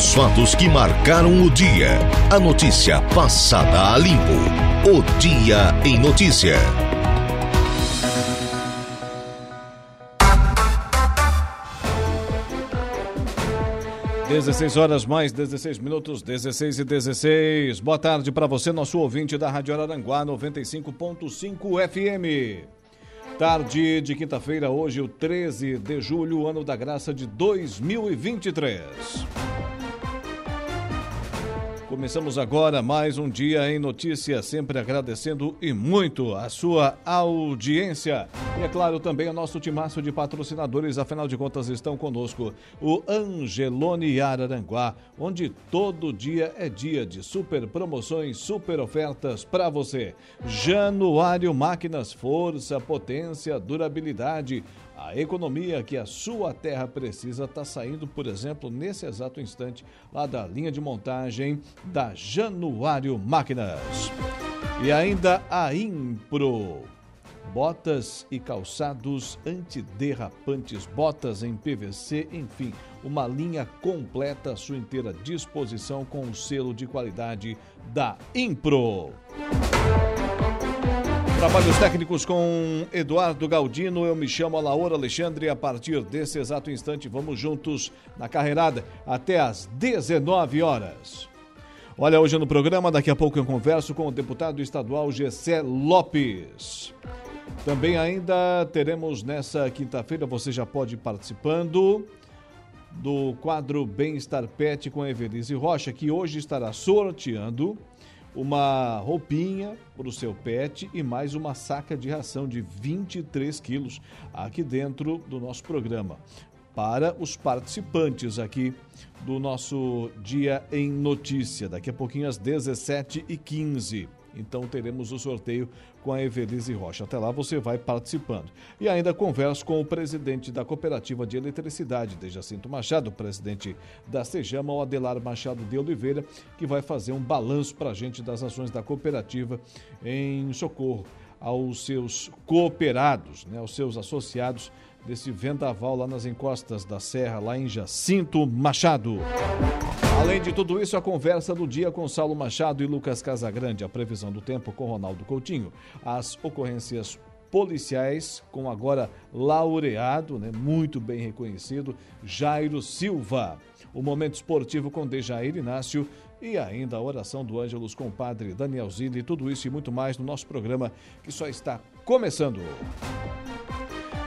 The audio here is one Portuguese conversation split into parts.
Os fatos que marcaram o dia. A notícia passada a limpo. O Dia em Notícia. Dezesseis horas mais 16 minutos, 16 e 16. Boa tarde para você, nosso ouvinte da Rádio Araranguá 95.5 FM. Tarde de quinta-feira, hoje, o 13 de julho, ano da graça de 2023. Começamos agora mais um dia em notícia, sempre agradecendo e muito a sua audiência. E é claro também o nosso timaço de patrocinadores, afinal de contas estão conosco o Angelone Araranguá, onde todo dia é dia de super promoções, super ofertas para você. Januário Máquinas, força, potência, durabilidade a economia que a sua terra precisa está saindo, por exemplo, nesse exato instante, lá da linha de montagem da Januário Máquinas. E ainda a Impro. Botas e calçados antiderrapantes, botas em PVC, enfim, uma linha completa à sua inteira disposição com o selo de qualidade da Impro. Trabalhos técnicos com Eduardo Galdino. Eu me chamo Alaor Alexandre. A partir desse exato instante, vamos juntos na carreirada até às 19 horas. Olha, hoje no programa, daqui a pouco eu converso com o deputado estadual Gessé Lopes. Também ainda teremos nessa quinta-feira, você já pode ir participando do quadro Bem-Estar Pet com Evelise Rocha, que hoje estará sorteando uma roupinha para o seu pet e mais uma saca de ração de 23 quilos aqui dentro do nosso programa. Para os participantes aqui do nosso Dia em Notícia, daqui a pouquinho às 17h15. Então teremos o sorteio com a Evelise Rocha. Até lá você vai participando. E ainda converso com o presidente da Cooperativa de Eletricidade, de Jacinto Machado, presidente da Sejama, o Adelar Machado de Oliveira, que vai fazer um balanço para a gente das ações da cooperativa em socorro aos seus cooperados, né, aos seus associados desse vendaval lá nas encostas da serra, lá em Jacinto Machado. Além de tudo isso, a conversa do dia com Saulo Machado e Lucas Casagrande, a previsão do tempo com Ronaldo Coutinho, as ocorrências policiais com agora laureado, né, muito bem reconhecido, Jairo Silva. O momento esportivo com Dejair Inácio e ainda a oração do Ângelos com o padre Daniel Zilli, tudo isso e muito mais no nosso programa que só está começando.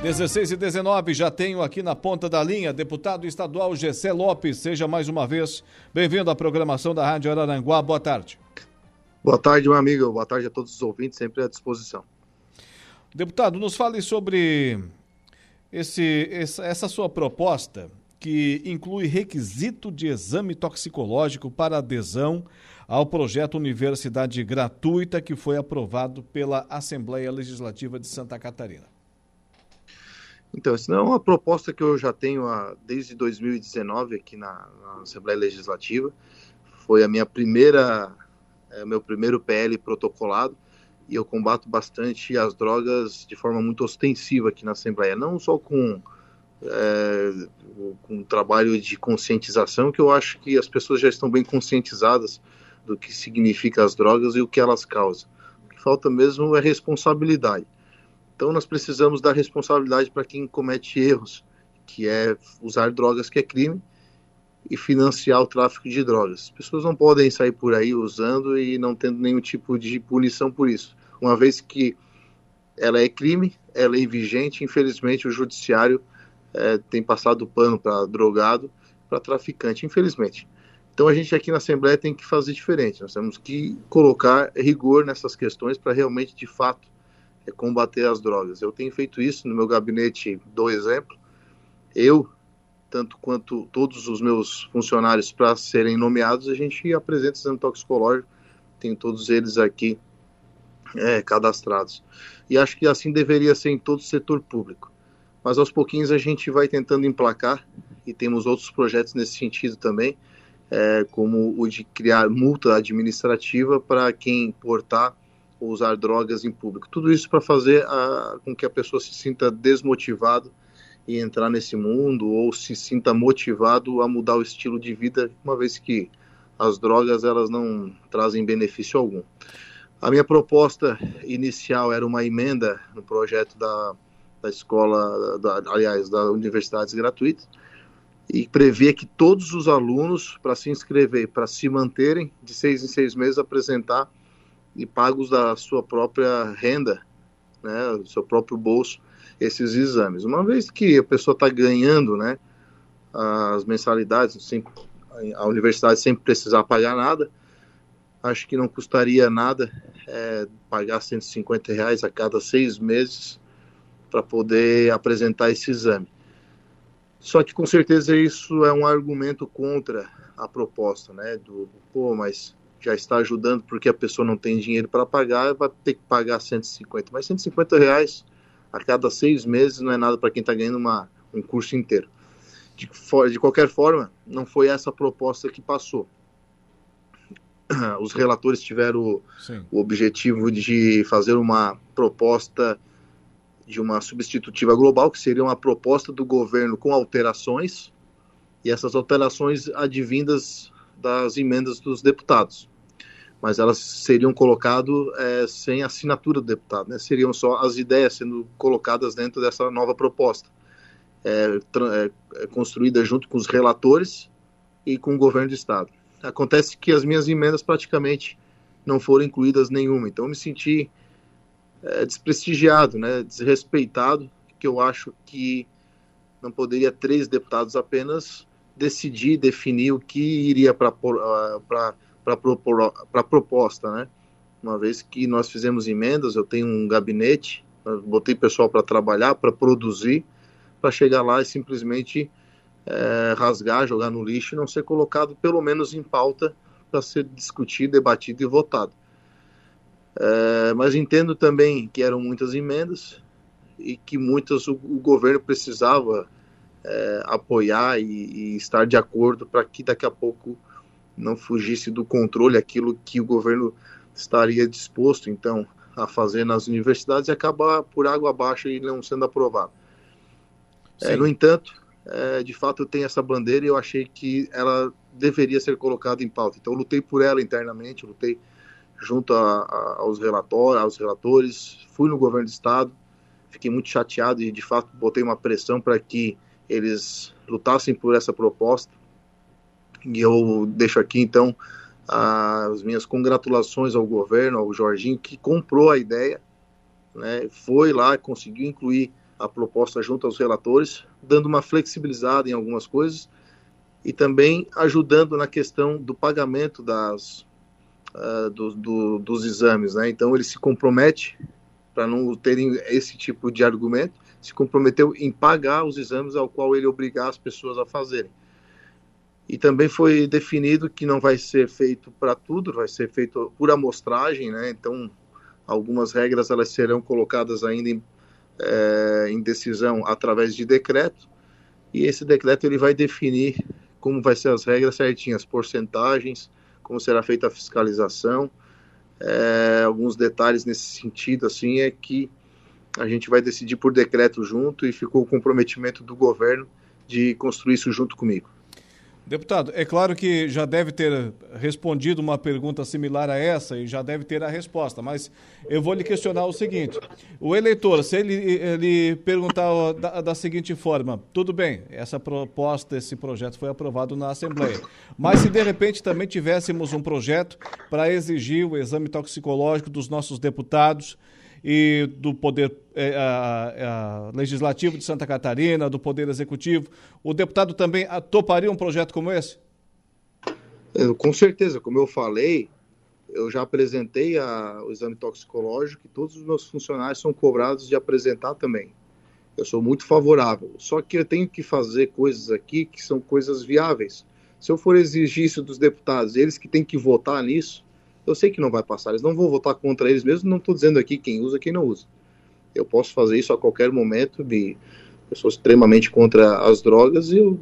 16 e 19, já tenho aqui na ponta da linha, deputado estadual Gessé Lopes. Seja mais uma vez bem-vindo à programação da Rádio Araranguá. Boa tarde. Boa tarde, meu amigo. Boa tarde a todos os ouvintes, sempre à disposição. Deputado, nos fale sobre esse, essa sua proposta que inclui requisito de exame toxicológico para adesão ao projeto Universidade Gratuita que foi aprovado pela Assembleia Legislativa de Santa Catarina. Então, isso não é uma proposta que eu já tenho há, desde 2019 aqui na, na Assembleia Legislativa. Foi a minha primeira, é, meu primeiro PL protocolado e eu combato bastante as drogas de forma muito ostensiva aqui na Assembleia, não só com é, com trabalho de conscientização, que eu acho que as pessoas já estão bem conscientizadas do que significa as drogas e o que elas causam. O que falta mesmo é responsabilidade. Então nós precisamos dar responsabilidade para quem comete erros, que é usar drogas que é crime e financiar o tráfico de drogas. As pessoas não podem sair por aí usando e não tendo nenhum tipo de punição por isso. Uma vez que ela é crime, ela é vigente, infelizmente o judiciário é, tem passado pano para drogado, para traficante, infelizmente. Então a gente aqui na Assembleia tem que fazer diferente. Nós temos que colocar rigor nessas questões para realmente, de fato, é combater as drogas. Eu tenho feito isso no meu gabinete, dou exemplo. Eu, tanto quanto todos os meus funcionários para serem nomeados, a gente apresenta exame toxicológico, tem todos eles aqui é, cadastrados. E acho que assim deveria ser em todo o setor público. Mas aos pouquinhos a gente vai tentando emplacar e temos outros projetos nesse sentido também, é, como o de criar multa administrativa para quem portar usar drogas em público. Tudo isso para fazer a, com que a pessoa se sinta desmotivado e entrar nesse mundo ou se sinta motivado a mudar o estilo de vida, uma vez que as drogas elas não trazem benefício algum. A minha proposta inicial era uma emenda no projeto da, da escola, da, aliás, da universidades gratuitas, e previa que todos os alunos, para se inscrever, para se manterem, de seis em seis meses, apresentar e pagos da sua própria renda, né, do seu próprio bolso, esses exames. Uma vez que a pessoa está ganhando né, as mensalidades, a universidade sem precisar pagar nada, acho que não custaria nada é, pagar 150 reais a cada seis meses para poder apresentar esse exame. Só que com certeza isso é um argumento contra a proposta, né? Do pô, mas já está ajudando porque a pessoa não tem dinheiro para pagar, vai ter que pagar 150. Mas 150 reais a cada seis meses não é nada para quem está ganhando uma, um curso inteiro. De, de qualquer forma, não foi essa a proposta que passou. Os relatores tiveram o, o objetivo de fazer uma proposta de uma substitutiva global, que seria uma proposta do governo com alterações, e essas alterações advindas das emendas dos deputados. Mas elas seriam colocadas é, sem assinatura do deputado, né? seriam só as ideias sendo colocadas dentro dessa nova proposta, é, é, é, construída junto com os relatores e com o governo do Estado. Acontece que as minhas emendas praticamente não foram incluídas nenhuma, então eu me senti é, desprestigiado, né, desrespeitado, que eu acho que não poderia três deputados apenas decidir, definir o que iria para a proposta, né? Uma vez que nós fizemos emendas, eu tenho um gabinete, botei pessoal para trabalhar, para produzir, para chegar lá e simplesmente é, rasgar, jogar no lixo e não ser colocado, pelo menos em pauta, para ser discutido, debatido e votado. É, mas entendo também que eram muitas emendas e que muitas o, o governo precisava é, apoiar e, e, estar de acordo para que daqui a pouco não fugisse do controle aquilo que o governo estaria disposto então a fazer nas universidades e acabar por água abaixo e não sendo aprovado. É, no entanto, é, de fato tenho essa bandeira e eu achei que ela deveria ser colocada em pauta. Então eu lutei por ela internamente, lutei junto a, a, aos, relator, aos relatores, fui no governo do estado, fiquei muito chateado e de fato botei uma pressão para que eles lutassem por essa proposta. E eu deixo aqui então as minhas congratulações ao governo, ao Jorginho, que comprou a ideia, né, foi lá, conseguiu incluir a proposta junto aos relatores, dando uma flexibilizada em algumas coisas e também ajudando na questão do pagamento das, uh, do, do, dos exames, né? Então ele se compromete para não terem esse tipo de argumento, se comprometeu em pagar os exames ao qual ele obrigar as pessoas a fazerem. E também foi definido que não vai ser feito para tudo, vai ser feito por amostragem, né? Então algumas regras elas serão colocadas ainda em, é, em decisão através de decreto e esse decreto ele vai definir como vai ser as regras certinhas, porcentagens, como será feita a fiscalização. É, alguns detalhes nesse sentido, assim, é que a gente vai decidir por decreto junto e ficou o comprometimento do governo de construir isso junto comigo. Deputado, é claro que já deve ter respondido uma pergunta similar a essa e já deve ter a resposta, mas eu vou lhe questionar o seguinte: o eleitor, se ele, ele perguntar da, da seguinte forma, tudo bem, essa proposta, esse projeto foi aprovado na Assembleia, mas se de repente também tivéssemos um projeto para exigir o exame toxicológico dos nossos deputados, e do Poder é, a, a Legislativo de Santa Catarina, do Poder Executivo. O deputado também toparia um projeto como esse? Eu, com certeza, como eu falei, eu já apresentei a, o exame toxicológico e todos os meus funcionários são cobrados de apresentar também. Eu sou muito favorável. Só que eu tenho que fazer coisas aqui que são coisas viáveis. Se eu for exigir isso dos deputados, eles que têm que votar nisso, eu sei que não vai passar, eles não vão votar contra eles mesmo, não estou dizendo aqui quem usa quem não usa. Eu posso fazer isso a qualquer momento, de eu sou extremamente contra as drogas e eu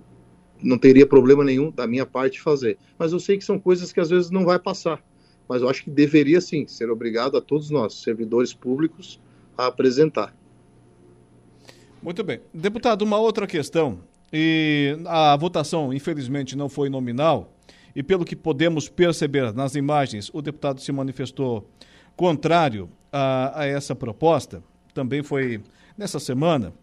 não teria problema nenhum da minha parte fazer. Mas eu sei que são coisas que às vezes não vai passar. Mas eu acho que deveria sim ser obrigado a todos nós, servidores públicos, a apresentar. Muito bem. Deputado, uma outra questão. E a votação, infelizmente, não foi nominal. E pelo que podemos perceber nas imagens, o deputado se manifestou contrário a, a essa proposta. Também foi nessa semana.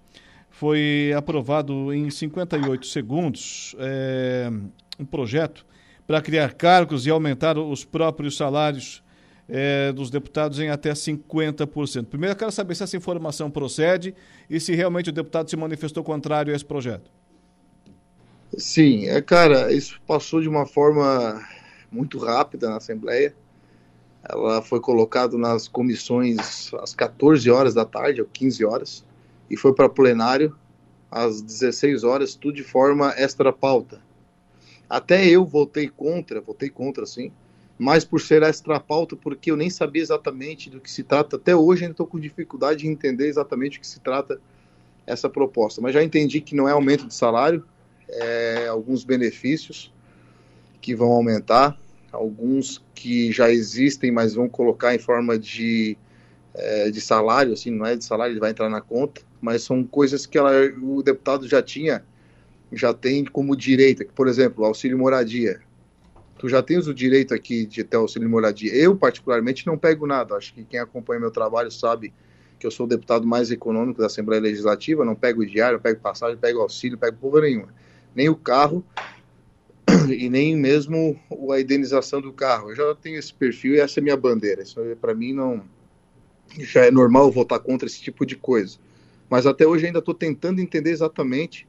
Foi aprovado em 58 segundos é, um projeto para criar cargos e aumentar os próprios salários é, dos deputados em até 50%. Primeiro, eu quero saber se essa informação procede e se realmente o deputado se manifestou contrário a esse projeto. Sim, é, cara, isso passou de uma forma muito rápida na Assembleia. Ela foi colocada nas comissões às 14 horas da tarde, ou 15 horas, e foi para plenário às 16 horas, tudo de forma extra pauta. Até eu votei contra, votei contra, sim, mas por ser extra pauta, porque eu nem sabia exatamente do que se trata. Até hoje ainda estou com dificuldade de entender exatamente o que se trata essa proposta. Mas já entendi que não é aumento de salário, é alguns benefícios que vão aumentar, alguns que já existem, mas vão colocar em forma de, é, de salário, assim, não é de salário, ele vai entrar na conta, mas são coisas que ela, o deputado já tinha, já tem como direito, por exemplo, auxílio moradia tu já tens o direito aqui de ter auxílio moradia. Eu, particularmente, não pego nada. Acho que quem acompanha meu trabalho sabe que eu sou o deputado mais econômico da Assembleia Legislativa. Não pego diário, pego passagem, pego auxílio, pego porra nenhuma. Nem o carro e nem mesmo a indenização do carro. Eu já tenho esse perfil e essa é minha bandeira. Isso para mim não já é normal votar contra esse tipo de coisa. Mas até hoje ainda estou tentando entender exatamente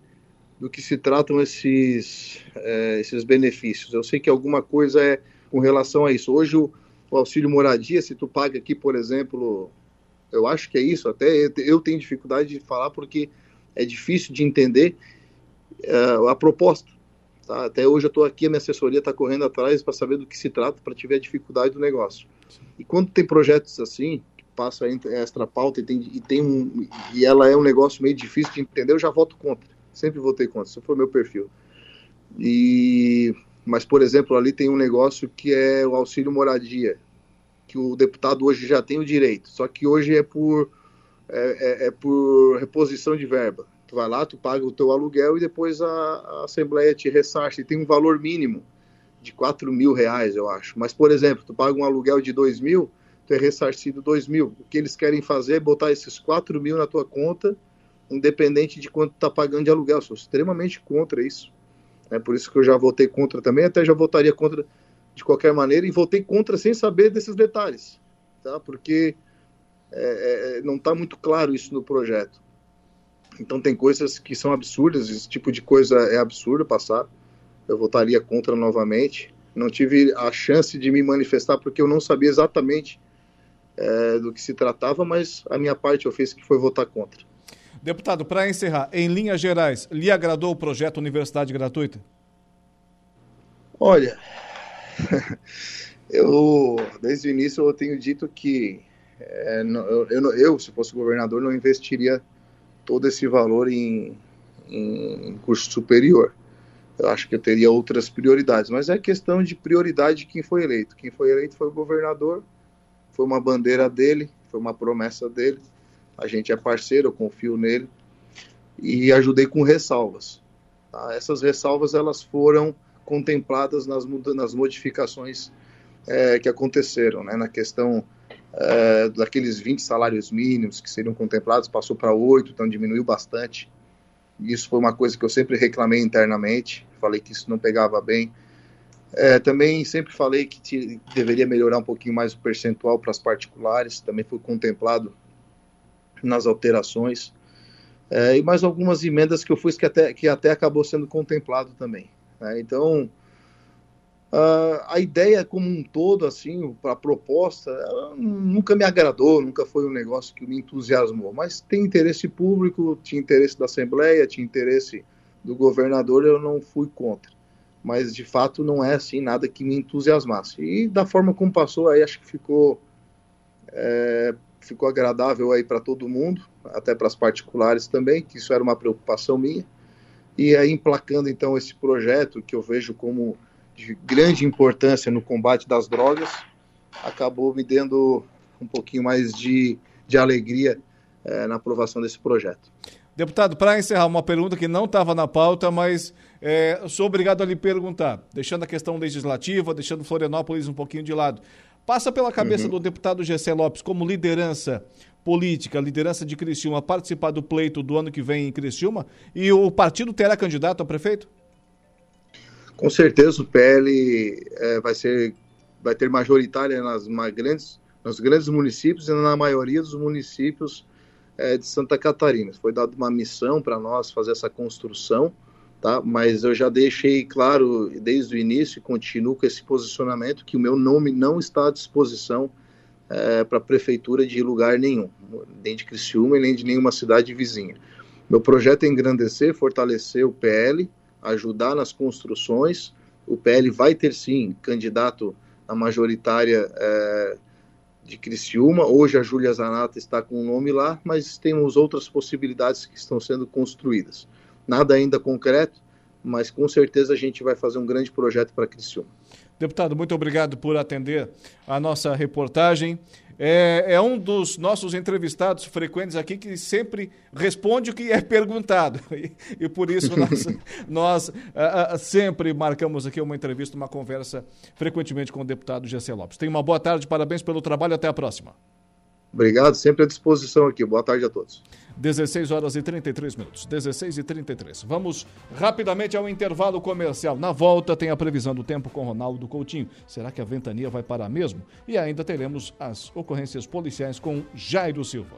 do que se tratam esses, é, esses benefícios. Eu sei que alguma coisa é com relação a isso. Hoje o, o, auxílio moradia, se tu paga aqui, por exemplo, eu acho que é isso, até eu tenho dificuldade de falar porque é difícil de entender a proposta. Tá? Até hoje eu estou aqui, a minha assessoria está correndo atrás para saber do que se trata, para tiver dificuldade do negócio. E quando tem projetos assim, que passa extra pauta e tem, e tem um, e ela é um negócio meio difícil de entender, eu já voto contra Sempre votei contra, isso foi meu perfil. E mas por exemplo, ali tem um negócio que é o auxílio moradia, que o deputado hoje já tem o direito, só que hoje é por é, é, é por reposição de verba. Tu vai lá, tu paga o teu aluguel e depois a, a Assembleia te ressarce. Tem um valor mínimo de 4 mil reais, eu acho. Mas, por exemplo, tu paga um aluguel de 2 mil, tu é ressarcido 2 mil. O que eles querem fazer é botar esses 4 mil na tua conta independente de quanto está pagando de aluguel. Sou extremamente contra isso. É por isso que eu já votei contra também, até já votaria contra de qualquer maneira, e votei contra sem saber desses detalhes, tá? porque é, é, não está muito claro isso no projeto. Então tem coisas que são absurdas, esse tipo de coisa é absurdo passar. Eu votaria contra novamente. Não tive a chance de me manifestar porque eu não sabia exatamente é, do que se tratava, mas a minha parte eu fiz que foi votar contra. Deputado, para encerrar, em linhas gerais, lhe agradou o projeto Universidade Gratuita? Olha, eu desde o início eu tenho dito que é, eu, eu, eu, se fosse governador, não investiria todo esse valor em, em curso superior. Eu acho que eu teria outras prioridades, mas é questão de prioridade de quem foi eleito. Quem foi eleito foi o governador, foi uma bandeira dele, foi uma promessa dele a gente é parceiro, eu confio nele e ajudei com ressalvas. Tá? Essas ressalvas elas foram contempladas nas, nas modificações é, que aconteceram, né? na questão é, daqueles 20 salários mínimos que seriam contemplados, passou para 8, então diminuiu bastante. Isso foi uma coisa que eu sempre reclamei internamente, falei que isso não pegava bem. É, também sempre falei que te, deveria melhorar um pouquinho mais o percentual para as particulares, também foi contemplado nas alterações. É, e mais algumas emendas que eu fiz que até, que até acabou sendo contemplado também. Né? Então, a, a ideia como um todo, assim, a proposta, nunca me agradou, nunca foi um negócio que me entusiasmou. Mas tem interesse público, tinha interesse da Assembleia, tinha interesse do governador, eu não fui contra. Mas, de fato, não é, assim, nada que me entusiasmasse. E da forma como passou, aí acho que ficou é, ficou agradável aí para todo mundo, até para as particulares também, que isso era uma preocupação minha. E aí emplacando então esse projeto que eu vejo como de grande importância no combate das drogas, acabou me dando um pouquinho mais de, de alegria é, na aprovação desse projeto. Deputado, para encerrar, uma pergunta que não estava na pauta, mas é, sou obrigado a lhe perguntar, deixando a questão legislativa, deixando Florianópolis um pouquinho de lado. Passa pela cabeça uhum. do deputado Gessé Lopes, como liderança política, liderança de Criciúma, participar do pleito do ano que vem em Criciúma? E o partido terá candidato a prefeito? Com certeza o PL é, vai, ser, vai ter majoritária nas grandes, nos grandes municípios e na maioria dos municípios é, de Santa Catarina. Foi dada uma missão para nós fazer essa construção, tá? mas eu já deixei claro desde o início e continuo com esse posicionamento que o meu nome não está à disposição é, para a prefeitura de lugar nenhum, nem de Criciúma e nem de nenhuma cidade vizinha. Meu projeto é engrandecer, fortalecer o PL, ajudar nas construções. O PL vai ter sim candidato à majoritária é, de Criciúma. Hoje a Júlia Zanata está com o nome lá, mas temos outras possibilidades que estão sendo construídas. Nada ainda concreto, mas com certeza a gente vai fazer um grande projeto para Criciúma. Deputado, muito obrigado por atender a nossa reportagem. É, é, um dos nossos entrevistados frequentes aqui que sempre responde o que é perguntado. E, e por isso nós, nós uh, uh, sempre marcamos aqui uma entrevista, uma conversa frequentemente com o deputado Gessé Lopes. Tenha uma boa tarde, parabéns pelo trabalho, até a próxima. Obrigado, sempre à disposição aqui. Boa tarde a todos. 16 horas e 33 minutos. 16 e 33. Vamos rapidamente ao intervalo comercial. Na volta tem a previsão do tempo com Ronaldo Coutinho. Será que a ventania vai parar mesmo? E ainda teremos as ocorrências policiais com Jairo Silva.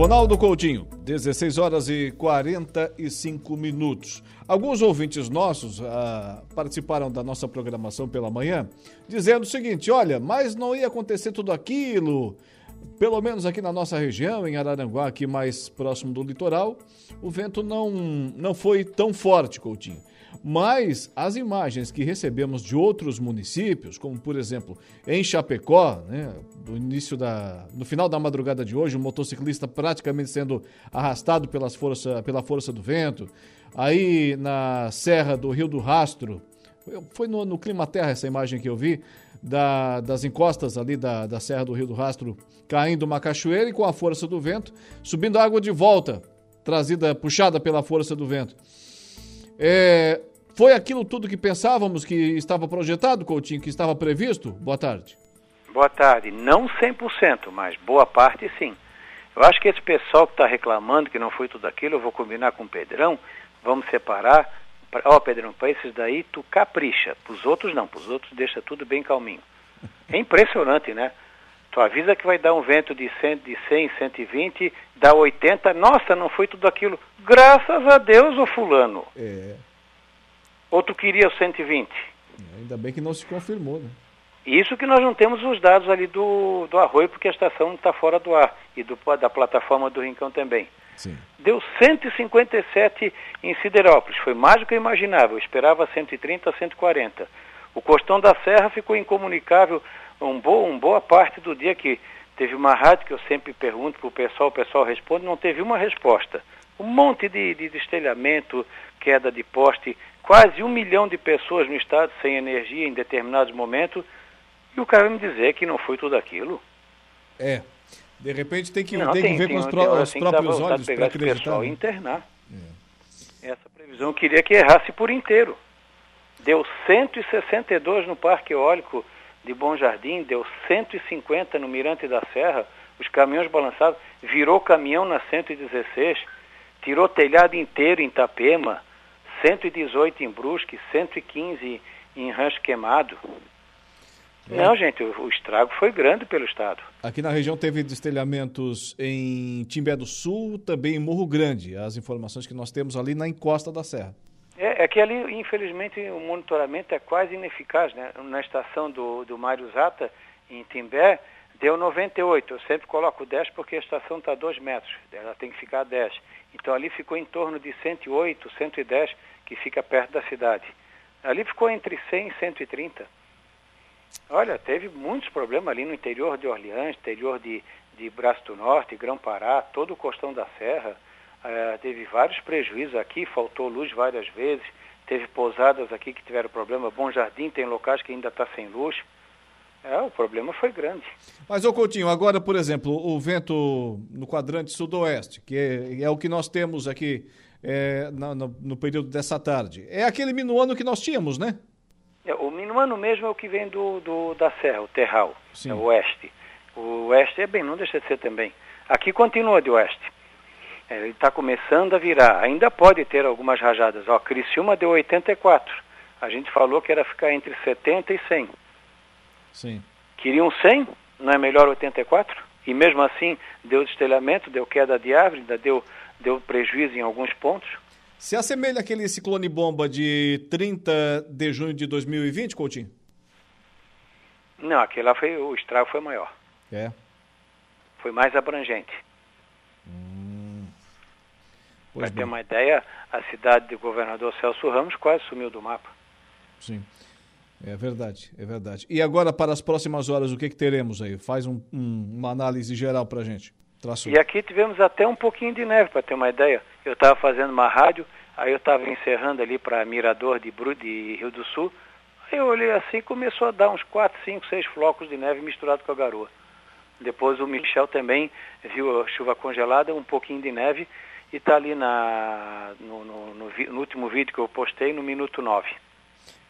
Ronaldo Coutinho, 16 horas e 45 minutos. Alguns ouvintes nossos ah, participaram da nossa programação pela manhã, dizendo o seguinte: olha, mas não ia acontecer tudo aquilo. Pelo menos aqui na nossa região, em Araranguá, aqui mais próximo do litoral, o vento não, não foi tão forte, Coutinho. Mas as imagens que recebemos de outros municípios, como por exemplo em Chapecó, né, no início da, no final da madrugada de hoje, um motociclista praticamente sendo arrastado pelas força, pela força do vento. Aí na Serra do Rio do Rastro, foi no, no Clima Terra essa imagem que eu vi, da, das encostas ali da, da Serra do Rio do Rastro, caindo uma cachoeira e com a força do vento, subindo água de volta, trazida, puxada pela força do vento. É, foi aquilo tudo que pensávamos que estava projetado, Coutinho, que estava previsto? Boa tarde. Boa tarde. Não 100%, mas boa parte sim. Eu acho que esse pessoal que está reclamando que não foi tudo aquilo, eu vou combinar com o Pedrão, vamos separar. Ó, oh, Pedrão, para esses daí tu capricha, para os outros não, para os outros deixa tudo bem calminho. É impressionante, né? Tu avisa que vai dar um vento de 100, de 100 120, dá 80, nossa, não foi tudo aquilo. Graças a Deus, ô fulano. É. Ou tu queria o 120? Ainda bem que não se confirmou, né? Isso que nós não temos os dados ali do, do arroio, porque a estação está fora do ar, e do, da plataforma do Rincão também. Sim. Deu 157 em Siderópolis, foi mais do que eu imaginava, eu esperava 130 a 140. O Costão da Serra ficou incomunicável um boa, uma boa parte do dia que teve uma rádio que eu sempre pergunto para o pessoal, o pessoal responde, não teve uma resposta. Um monte de, de destelhamento, queda de poste, quase um milhão de pessoas no estado sem energia em determinados momentos, e o cara me dizer que não foi tudo aquilo. É. De repente tem que, não, tem, tem que ver tem, com os, pró os próprios olhos para acreditar. Pessoal e né? internar. É. Essa previsão eu queria que errasse por inteiro. Deu 162 no Parque Eólico de Bom Jardim, deu 150 no Mirante da Serra, os caminhões balançados, virou caminhão na 116, tirou telhado inteiro em Itapema, 118 em Brusque, 115 em Rancho Queimado. Não, gente, o, o, estrago foi grande pelo Estado. Aqui na região teve destelhamentos em Timbé do Sul, também em Morro Grande, as informações que nós temos ali na encosta da Serra. É, é que ali, infelizmente, o monitoramento é quase ineficaz. Né? Na estação do, do Mário Zata, em Timbé, Deu 98, eu sempre coloco 10 porque a estação está a 2 metros, ela tem que ficar a 10. Então ali ficou em torno de 108, 110, que fica perto da cidade. Ali ficou entre 100 e 130. Olha, teve muitos problemas ali no interior de Orleans, interior de, de Braço do Norte, Grão-Pará, todo o costão da Serra. É, teve vários prejuízos aqui, faltou luz várias vezes, teve pousadas aqui que tiveram problema. Bom Jardim tem locais que ainda está sem luz. É, o problema foi grande. Mas, ô Coutinho, agora, por exemplo, o vento no quadrante sudoeste, que é, é o que nós temos aqui é, no, no, no, período dessa tarde, é aquele minuano que nós tínhamos, né? É, o minuano mesmo é o que vem do, do da serra, o terral, é o oeste. O oeste é bem, não deixa de ser também. Aqui continua de oeste. É, ele está começando a virar. Ainda pode ter algumas rajadas. Ó, Criciúma deu 84. A gente falou que era ficar entre 70 e 100. Sim. Queriam 100, não é melhor 84? E mesmo assim deu destelhamento, deu queda de árvore, ainda deu, deu prejuízo em alguns pontos. Se assemelha aquele ciclone bomba de 30 de junho de 2020, Coutinho? Não, aquele lá foi, o estrago foi maior. É. Foi mais abrangente. Hum. Para ter uma ideia, a cidade do governador Celso Ramos quase sumiu do mapa. Sim. É verdade, é verdade. E agora, para as próximas horas, o que, que teremos aí? Faz um, um, uma análise geral para a gente. E aqui tivemos até um pouquinho de neve, para ter uma ideia. Eu estava fazendo uma rádio, aí eu estava encerrando ali para Mirador de, Bru, de Rio do Sul. Aí eu olhei assim começou a dar uns 4, 5, 6 flocos de neve misturado com a garoa. Depois o Michel também viu a chuva congelada, um pouquinho de neve, e está ali na, no, no, no, no último vídeo que eu postei, no minuto 9.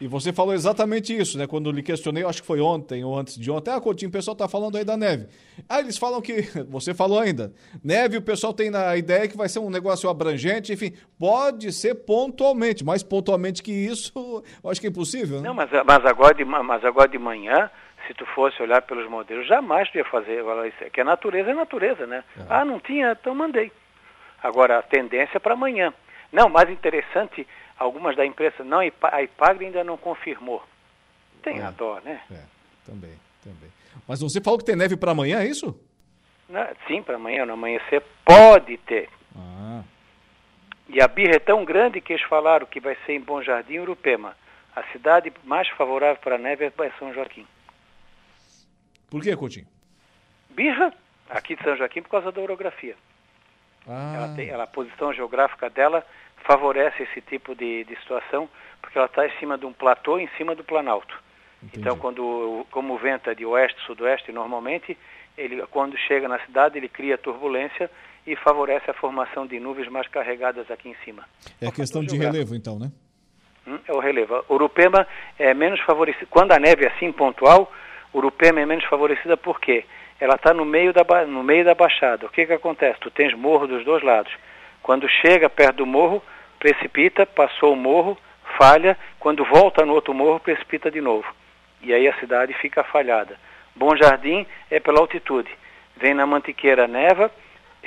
E você falou exatamente isso, né? Quando lhe questionei, acho que foi ontem ou antes de ontem. Ah, Coutinho, o pessoal tá falando aí da neve. Ah, eles falam que, você falou ainda, neve o pessoal tem na ideia que vai ser um negócio abrangente, enfim, pode ser pontualmente, mais pontualmente que isso, eu acho que é impossível, né? Não, mas, mas, agora, de, mas agora de manhã, se tu fosse olhar pelos modelos, jamais tu ia fazer, que a natureza é natureza, né? É. Ah, não tinha, então mandei. Agora, a tendência é para amanhã. Não, mais interessante algumas da imprensa, não, a IPAGRE ainda não confirmou. Tem é, a dó, né? É, também, também. Mas você falou que tem neve para amanhã, é isso? Não, sim, para amanhã, no amanhecer, pode ter. Ah. E a birra é tão grande que eles falaram que vai ser em Bom Jardim, Urupema. A cidade mais favorável para a neve é São Joaquim. Por que, Coutinho? Birra, aqui de São Joaquim, por causa da orografia. Ah. Ela tem, ela, a posição geográfica dela favorece esse tipo de, de situação, porque ela está em cima de um platô, em cima do Planalto. Entendi. Então, quando, como o vento é de oeste, sudoeste, normalmente, ele, quando chega na cidade, ele cria turbulência e favorece a formação de nuvens mais carregadas aqui em cima. É a questão de relevo, então, né? Hum, é o relevo. Urupema é menos favorecida. Quando a neve é assim pontual, Urupema é menos favorecida por quê? Ela está no, meio da, no meio da baixada. O que, que acontece? Tu tens morro dos dois lados. Quando chega perto do morro, precipita, passou o morro, falha, quando volta no outro morro, precipita de novo. E aí a cidade fica falhada. Bom Jardim é pela altitude. Vem na Mantiqueira neva,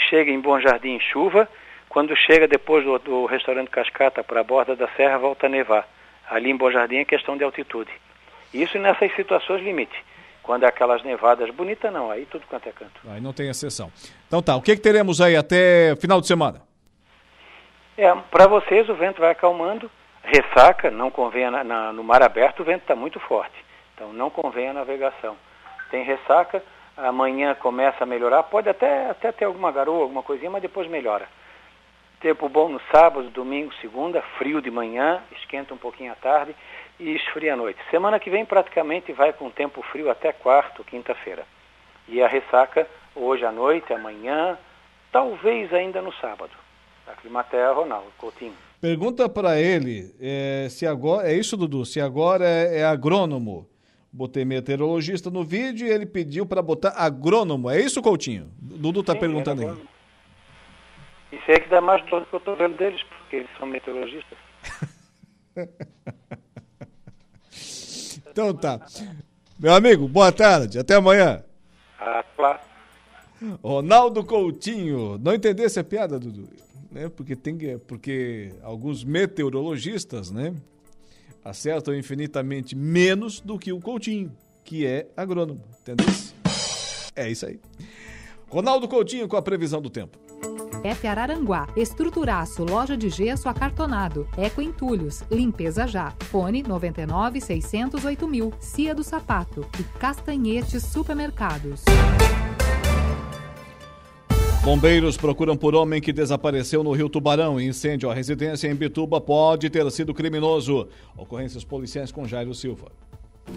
chega em Bom Jardim chuva, quando chega depois do, do restaurante Cascata para a borda da serra, volta a nevar. Ali em Bom Jardim é questão de altitude. Isso nessas situações limite. Quando é aquelas nevadas bonitas, não. Aí tudo quanto é canto. Aí não tem exceção. Então tá, o que, que teremos aí até final de semana? É, para vocês o vento vai acalmando, ressaca, não convém na, na, no mar aberto o vento está muito forte, então não convém a navegação. Tem ressaca, amanhã começa a melhorar, pode até, até ter alguma garoa, alguma coisinha, mas depois melhora. Tempo bom no sábado, domingo, segunda, frio de manhã, esquenta um pouquinho à tarde e esfria à noite. Semana que vem praticamente vai com tempo frio até quarto, quinta-feira. E a ressaca hoje à noite, amanhã, talvez ainda no sábado. Da Climaterra, Ronaldo Coutinho. Pergunta para ele é, se agora. É isso, Dudu? Se agora é, é agrônomo. Botei meteorologista no vídeo e ele pediu para botar agrônomo. É isso, Coutinho? Dudu está perguntando aí. Isso é que dá mais dor que eu estou vendo deles, porque eles são meteorologistas. então tá. Meu amigo, boa tarde. Até amanhã. Ah, claro. Ronaldo Coutinho. Não entendesse a piada, Dudu? Né? Porque tem porque alguns meteorologistas, né, acertam infinitamente menos do que o Coutinho, que é agrônomo, entendeu? É isso aí. Ronaldo Coutinho com a previsão do tempo. F Araranguá, Estruturaço, loja de gesso acartonado, Eco Entulhos, Limpeza Já, Fone 99 608 mil, Cia do Sapato e Castanhetes Supermercados. Bombeiros procuram por homem que desapareceu no Rio Tubarão. Incêndio à residência em Bituba pode ter sido criminoso. Ocorrências policiais com Jairo Silva.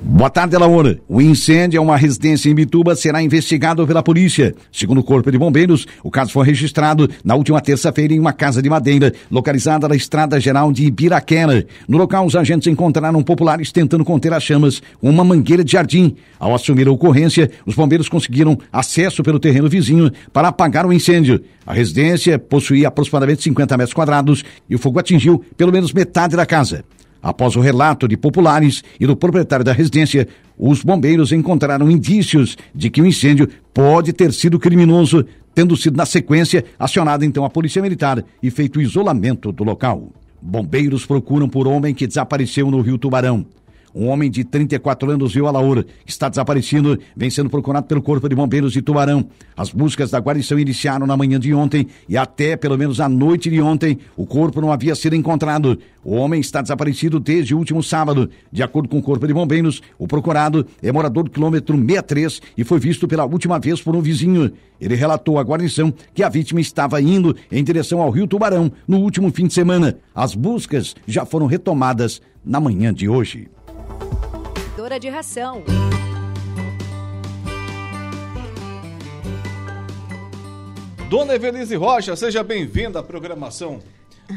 Boa tarde, Laura. O incêndio é uma residência em Bituba será investigado pela polícia. Segundo o Corpo de Bombeiros, o caso foi registrado na última terça-feira em uma casa de madeira, localizada na Estrada Geral de Ibiraquera. No local, os agentes encontraram populares tentando conter as chamas com uma mangueira de jardim. Ao assumir a ocorrência, os bombeiros conseguiram acesso pelo terreno vizinho para apagar o incêndio. A residência possuía aproximadamente 50 metros quadrados e o fogo atingiu pelo menos metade da casa. Após o relato de populares e do proprietário da residência, os bombeiros encontraram indícios de que o incêndio pode ter sido criminoso, tendo sido, na sequência, acionada então a Polícia Militar e feito o isolamento do local. Bombeiros procuram por homem que desapareceu no Rio Tubarão. Um homem de 34 anos viu a Laura. Está desaparecido, vem sendo procurado pelo Corpo de Bombeiros de Tubarão. As buscas da guarnição iniciaram na manhã de ontem e até pelo menos a noite de ontem o corpo não havia sido encontrado. O homem está desaparecido desde o último sábado. De acordo com o Corpo de Bombeiros, o procurado é morador do quilômetro 63 e foi visto pela última vez por um vizinho. Ele relatou à guarnição que a vítima estava indo em direção ao Rio Tubarão no último fim de semana. As buscas já foram retomadas na manhã de hoje de ração. Dona Evelise Rocha, seja bem-vinda à programação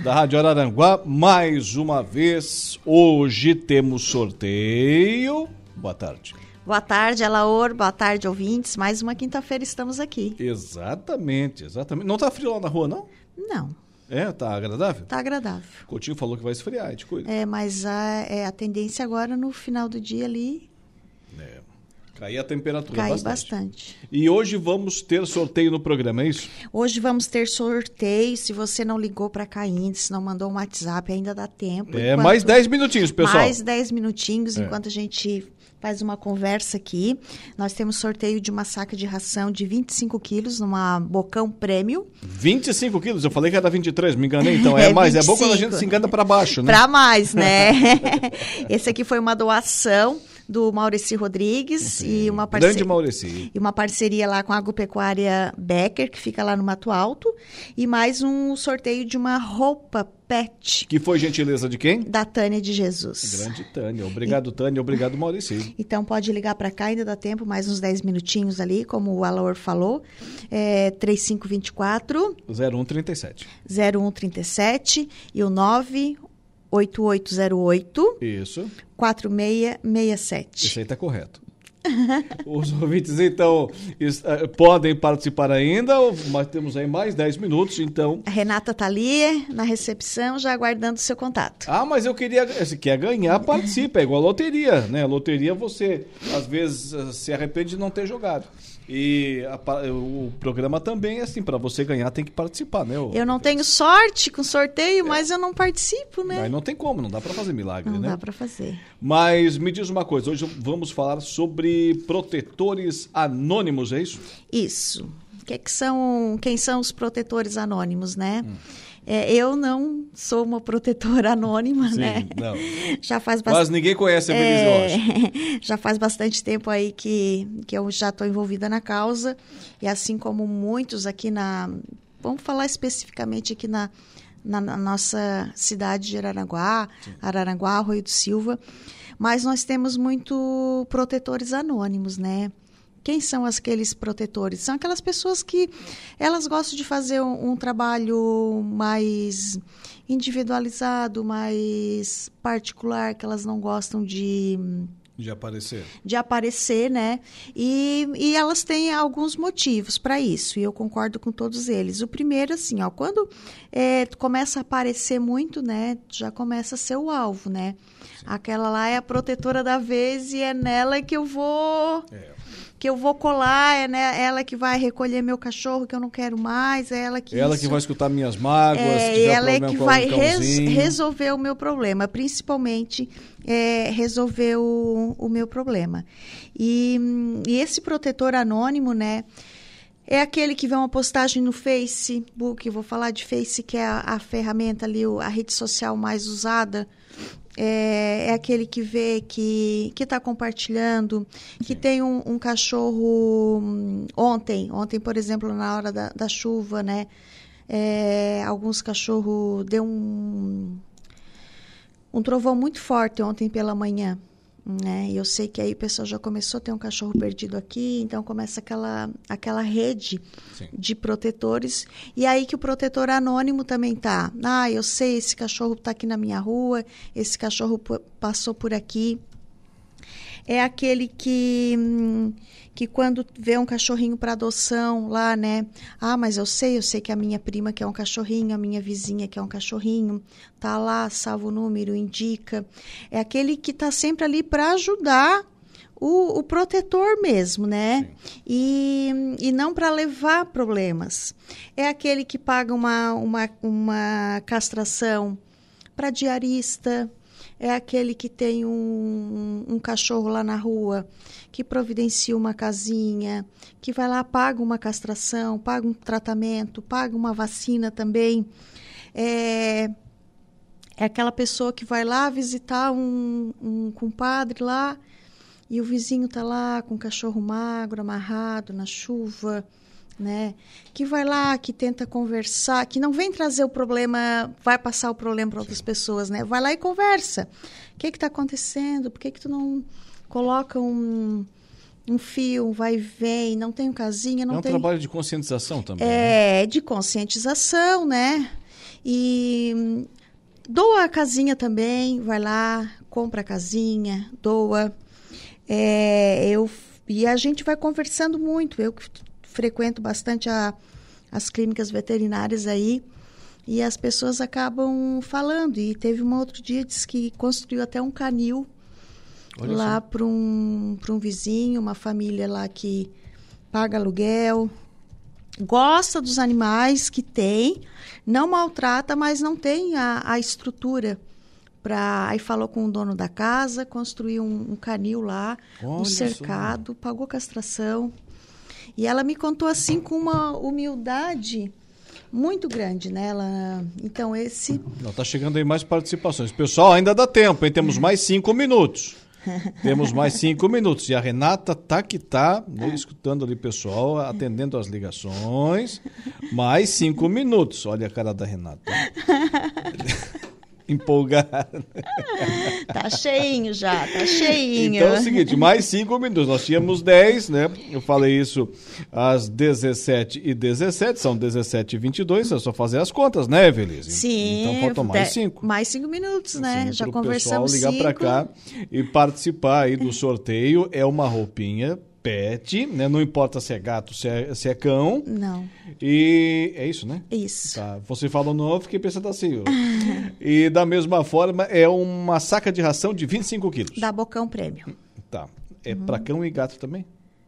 da Rádio Araranguá. Mais uma vez, hoje temos sorteio. Boa tarde. Boa tarde, Alaor. Boa tarde, ouvintes. Mais uma quinta-feira estamos aqui. Exatamente, exatamente. Não tá frio lá na rua, não? Não. É, tá agradável? Tá agradável. Coutinho falou que vai esfriar, te cuida. É, mas a, é, a tendência agora no final do dia ali. Cair a temperatura Cair bastante. bastante. E hoje vamos ter sorteio no programa, é isso? Hoje vamos ter sorteio. Se você não ligou para cá ainda, se não mandou um WhatsApp, ainda dá tempo. É, enquanto... mais 10 minutinhos, pessoal. Mais 10 minutinhos, é. enquanto a gente faz uma conversa aqui. Nós temos sorteio de uma saca de ração de 25 quilos numa Bocão Prêmio. 25 quilos? Eu falei que era 23, me enganei. Então é, é mais. 25. É bom quando a gente se engana para baixo, né? Para mais, né? Esse aqui foi uma doação do Maurici Rodrigues Sim, e uma parceria Grande Maurici. e uma parceria lá com a Agropecuária Becker, que fica lá no Mato Alto, e mais um sorteio de uma roupa pet. Que foi gentileza de quem? Da Tânia de Jesus. Grande Tânia. Obrigado, e... Tânia. Obrigado, Maurici. Então pode ligar para cá, ainda dá tempo, mais uns 10 minutinhos ali, como o Alaor falou. É 3524 0137. 0137 e o 9 8808 Isso. 4667. Isso aí está correto. Os ouvintes, então, eh, podem participar ainda, mas temos aí mais 10 minutos, então. A Renata está ali na recepção, já aguardando o seu contato. Ah, mas eu queria. Se quer ganhar, participa. É igual a loteria, né? A loteria você, às vezes, eh, se arrepende de não ter jogado. E a, o programa também é assim, para você ganhar tem que participar, né? Eu não tenho sorte com sorteio, é. mas eu não participo, né? Aí não tem como, não dá para fazer milagre, não né? Não dá para fazer. Mas me diz uma coisa, hoje vamos falar sobre protetores anônimos, é isso? Isso. Que, que são, quem são os protetores anônimos, né? Hum. É, eu não sou uma protetora anônima, Sim, né? Não. Já faz bastante. Quase ninguém conhece a Belize, é... Já faz bastante tempo aí que, que eu já estou envolvida na causa. E assim como muitos aqui na. Vamos falar especificamente aqui na, na, na nossa cidade de Araranguá, Sim. Araranguá, Arroio do Silva. Mas nós temos muito protetores anônimos, né? Quem são aqueles protetores? São aquelas pessoas que elas gostam de fazer um, um trabalho mais individualizado, mais particular, que elas não gostam de de aparecer. De aparecer, né? E, e elas têm alguns motivos para isso, e eu concordo com todos eles. O primeiro, assim, ó, quando é, começa a aparecer muito, né? Já começa a ser o alvo, né? Sim. Aquela lá é a protetora da vez e é nela que eu vou. É que eu vou colar, é né, ela que vai recolher meu cachorro que eu não quero mais, é ela que Ela isso, que vai escutar minhas mágoas, é, ela é que vai res, resolver o meu problema, principalmente é, resolver o, o meu problema. E, e esse protetor anônimo, né? É aquele que vê uma postagem no Facebook, vou falar de Face, que é a, a ferramenta ali, a rede social mais usada. É, é, aquele que vê que está compartilhando, que tem um, um, cachorro hum, ontem, ontem, por exemplo, na hora da, da chuva, né? É, alguns cachorros deu um, um trovão muito forte ontem pela manhã né? E eu sei que aí o pessoal já começou a ter um cachorro perdido aqui, então começa aquela, aquela rede Sim. de protetores. E aí que o protetor anônimo também tá. Ah, eu sei, esse cachorro está aqui na minha rua, esse cachorro passou por aqui é aquele que que quando vê um cachorrinho para adoção lá, né? Ah, mas eu sei, eu sei que a minha prima quer um cachorrinho, a minha vizinha quer um cachorrinho, tá lá, salva o número, indica. É aquele que tá sempre ali para ajudar o, o, protetor mesmo, né? E, e não para levar problemas. É aquele que paga uma, uma, uma castração para diarista, é aquele que tem um, um, cachorro lá na rua, que providencia uma casinha, que vai lá, paga uma castração, paga um tratamento, paga uma vacina também. É, é aquela pessoa que vai lá visitar um, um compadre lá e o vizinho está lá com o cachorro magro, amarrado na chuva né? Que vai lá, que tenta conversar, que não vem trazer o problema, vai passar o problema para outras pessoas, né? Vai lá e conversa. O que está acontecendo? Por que, que tu não coloca um, um fio, um vai e vem, não tem um casinha, não é um trabalho de conscientização também. É, né? de conscientização, né? E doa a casinha também, vai lá, compra a casinha, doa. É, eu e a gente vai conversando muito. Eu frequento bastante a, as clínicas veterinárias aí e as pessoas acabam falando. E teve um outro dia disse que construiu até um canil Olha lá para um, um vizinho, uma família lá que paga aluguel, gosta dos animais que tem, não maltrata, mas não tem a, a estrutura para aí falou com o dono da casa, construiu um, um canil lá, Olha um cercado, só. pagou castração. E ela me contou assim com uma humildade muito grande, né? Ela, então esse. Não tá chegando aí mais participações. Pessoal, ainda dá tempo, hein? Temos mais cinco minutos. Temos mais cinco minutos. E a Renata tá que tá, né, escutando ali pessoal, atendendo as ligações. Mais cinco minutos. Olha a cara da Renata. empolgado. Tá cheinho já, tá cheinho. Então é o seguinte, mais cinco minutos. Nós tínhamos 10, né? Eu falei isso às 17 e 17, são 17 e 22, é só fazer as contas, né, Evelise? Sim. Então faltam mais cinco. Mais cinco minutos, né? Sim, já conversamos pessoal ligar para cá e participar aí do sorteio. É uma roupinha pet, né? Não importa se é gato, se é, se é cão. Não. E é isso, né? Isso. Tá. Você falou não, fiquei pensando assim. e da mesma forma, é uma saca de ração de 25 quilos. Da Bocão Prêmio. Tá. É uhum. para cão e gato também?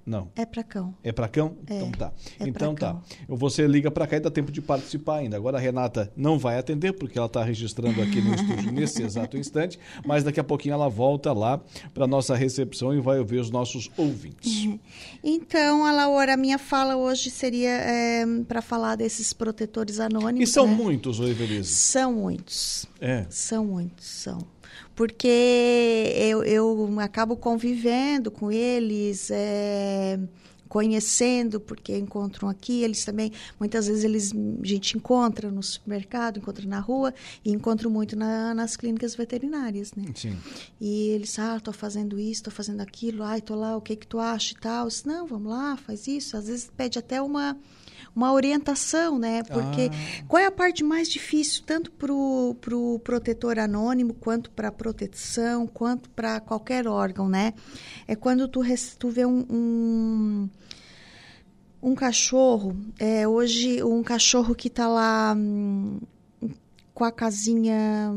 Não. É para cão. É para cão? É, então tá. É então tá. Você liga para cá e dá tempo de participar ainda. Agora a Renata não vai atender porque ela está registrando aqui no estúdio nesse exato instante, mas daqui a pouquinho ela volta lá para nossa recepção e vai ouvir os nossos ouvintes. Uhum. Então, a Laura, a minha fala hoje seria é, para falar desses protetores anônimos. E são né? muitos, Evelise? São muitos. É. São muitos, são porque eu, eu acabo convivendo com eles, é, conhecendo, porque encontram aqui, eles também, muitas vezes eles, a gente encontra no supermercado, encontra na rua e encontro muito na, nas clínicas veterinárias, né? Sim. E eles, ah, tô fazendo isso, tô fazendo aquilo, ai, tô lá, o que que tu acha e tal. Eu disse, não, vamos lá, faz isso. Às vezes pede até uma uma orientação, né? Porque ah. qual é a parte mais difícil, tanto para o pro protetor anônimo, quanto para a proteção, quanto para qualquer órgão, né? É quando tu, tu vê um, um um cachorro, é, hoje um cachorro que está lá hum, com a casinha,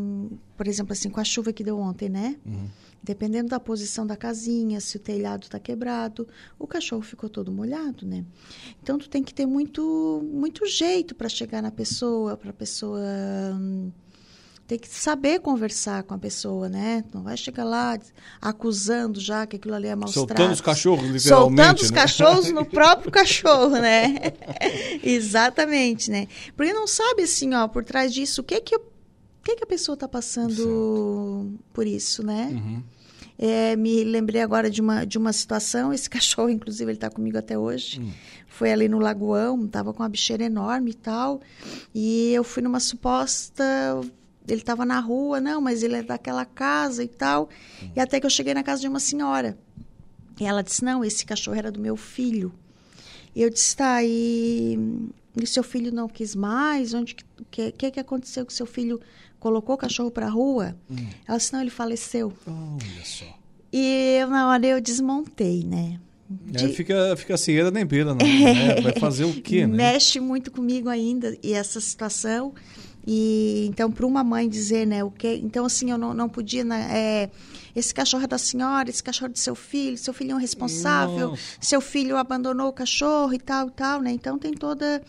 por exemplo, assim, com a chuva que deu ontem, né? Uhum. Dependendo da posição da casinha, se o telhado está quebrado, o cachorro ficou todo molhado, né? Então tu tem que ter muito, muito jeito para chegar na pessoa, para a pessoa hum, tem que saber conversar com a pessoa, né? Não vai chegar lá acusando já que aquilo ali é maus Soltando tratos. os cachorros, literalmente. Soltando os né? cachorros no próprio cachorro, né? Exatamente, né? Porque não sabe, assim, ó, por trás disso, o que que, o que, que a pessoa está passando certo. por isso, né? Uhum. É, me lembrei agora de uma, de uma situação, esse cachorro, inclusive, ele está comigo até hoje. Hum. Foi ali no Lagoão, estava com uma bicheira enorme e tal. E eu fui numa suposta ele estava na rua, não, mas ele é daquela casa e tal. Uhum. E até que eu cheguei na casa de uma senhora. E ela disse: Não, esse cachorro era do meu filho. E eu disse: Tá, e, e seu filho não quis mais? Onde que, que, que aconteceu que seu filho colocou o cachorro para rua? Hum. Ela disse: Não, ele faleceu. Olha só. E eu, na hora eu desmontei, né? De... fica, fica cieira nem beira, não. Né? Vai fazer o quê, né? Mexe muito comigo ainda e essa situação. E então, para uma mãe dizer, né, o que. Então, assim, eu não, não podia. Né, é, esse cachorro é da senhora, esse cachorro é do seu filho, seu filho é um responsável, Nossa. seu filho abandonou o cachorro e tal e tal, né? Então, tem toda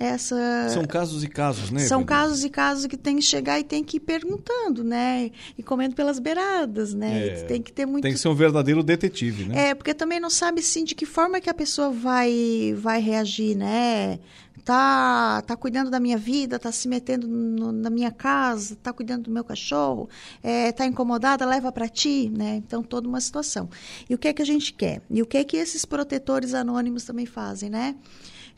essa. São casos e casos, né? São casos e casos que tem que chegar e tem que ir perguntando, né? E comendo pelas beiradas, né? É, tem que ter muito. Tem que ser um verdadeiro detetive, né? É, porque também não sabe, sim, de que forma que a pessoa vai, vai reagir, né? tá, tá cuidando da minha vida, tá se metendo no, na minha casa, tá cuidando do meu cachorro, é, tá incomodada, leva para ti, né? Então toda uma situação. E o que é que a gente quer? E o que é que esses protetores anônimos também fazem, né?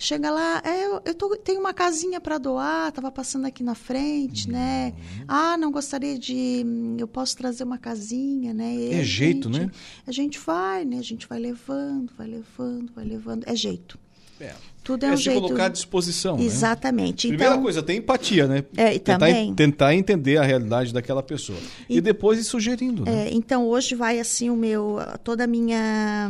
Chega lá, é, eu, eu tô, tenho uma casinha para doar, estava passando aqui na frente, né? uhum. né? Ah, não gostaria de, eu posso trazer uma casinha, né? E é jeito, gente, né? A gente vai, né? A gente vai levando, vai levando, vai levando. É jeito. É. Tudo é, é um se jeito... colocar à disposição. Né? Exatamente. Né? Primeira então... coisa, tem empatia, né? É, tentar, também. tentar entender a realidade daquela pessoa. E, e depois ir sugerindo. Né? É, então, hoje vai assim o meu. toda a minha.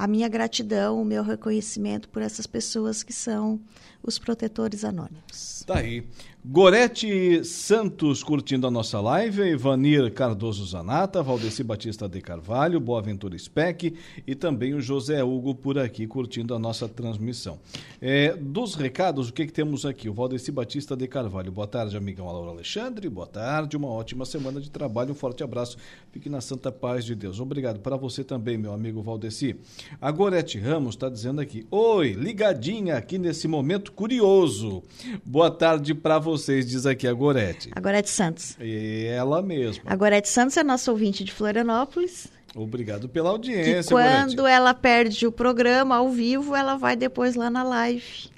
A minha gratidão, o meu reconhecimento por essas pessoas que são os protetores anônimos. Tá aí. Gorete Santos curtindo a nossa live, Ivanir Cardoso Zanata, Valdeci Batista de Carvalho, Boaventura Speck e também o José Hugo por aqui curtindo a nossa transmissão. É, dos recados, o que, que temos aqui? O Valdeci Batista de Carvalho. Boa tarde, amigão Laura Alexandre. Boa tarde, uma ótima semana de trabalho. Um forte abraço. Fique na santa paz de Deus. Obrigado para você também, meu amigo Valdeci. A Gorete Ramos está dizendo aqui: Oi, ligadinha aqui nesse momento curioso. Boa tarde para você vocês, diz aqui a Gorete. A Gorete Santos. E ela mesma. A Gorete Santos é nossa ouvinte de Florianópolis. Obrigado pela audiência, que quando Gorete. ela perde o programa ao vivo, ela vai depois lá na live.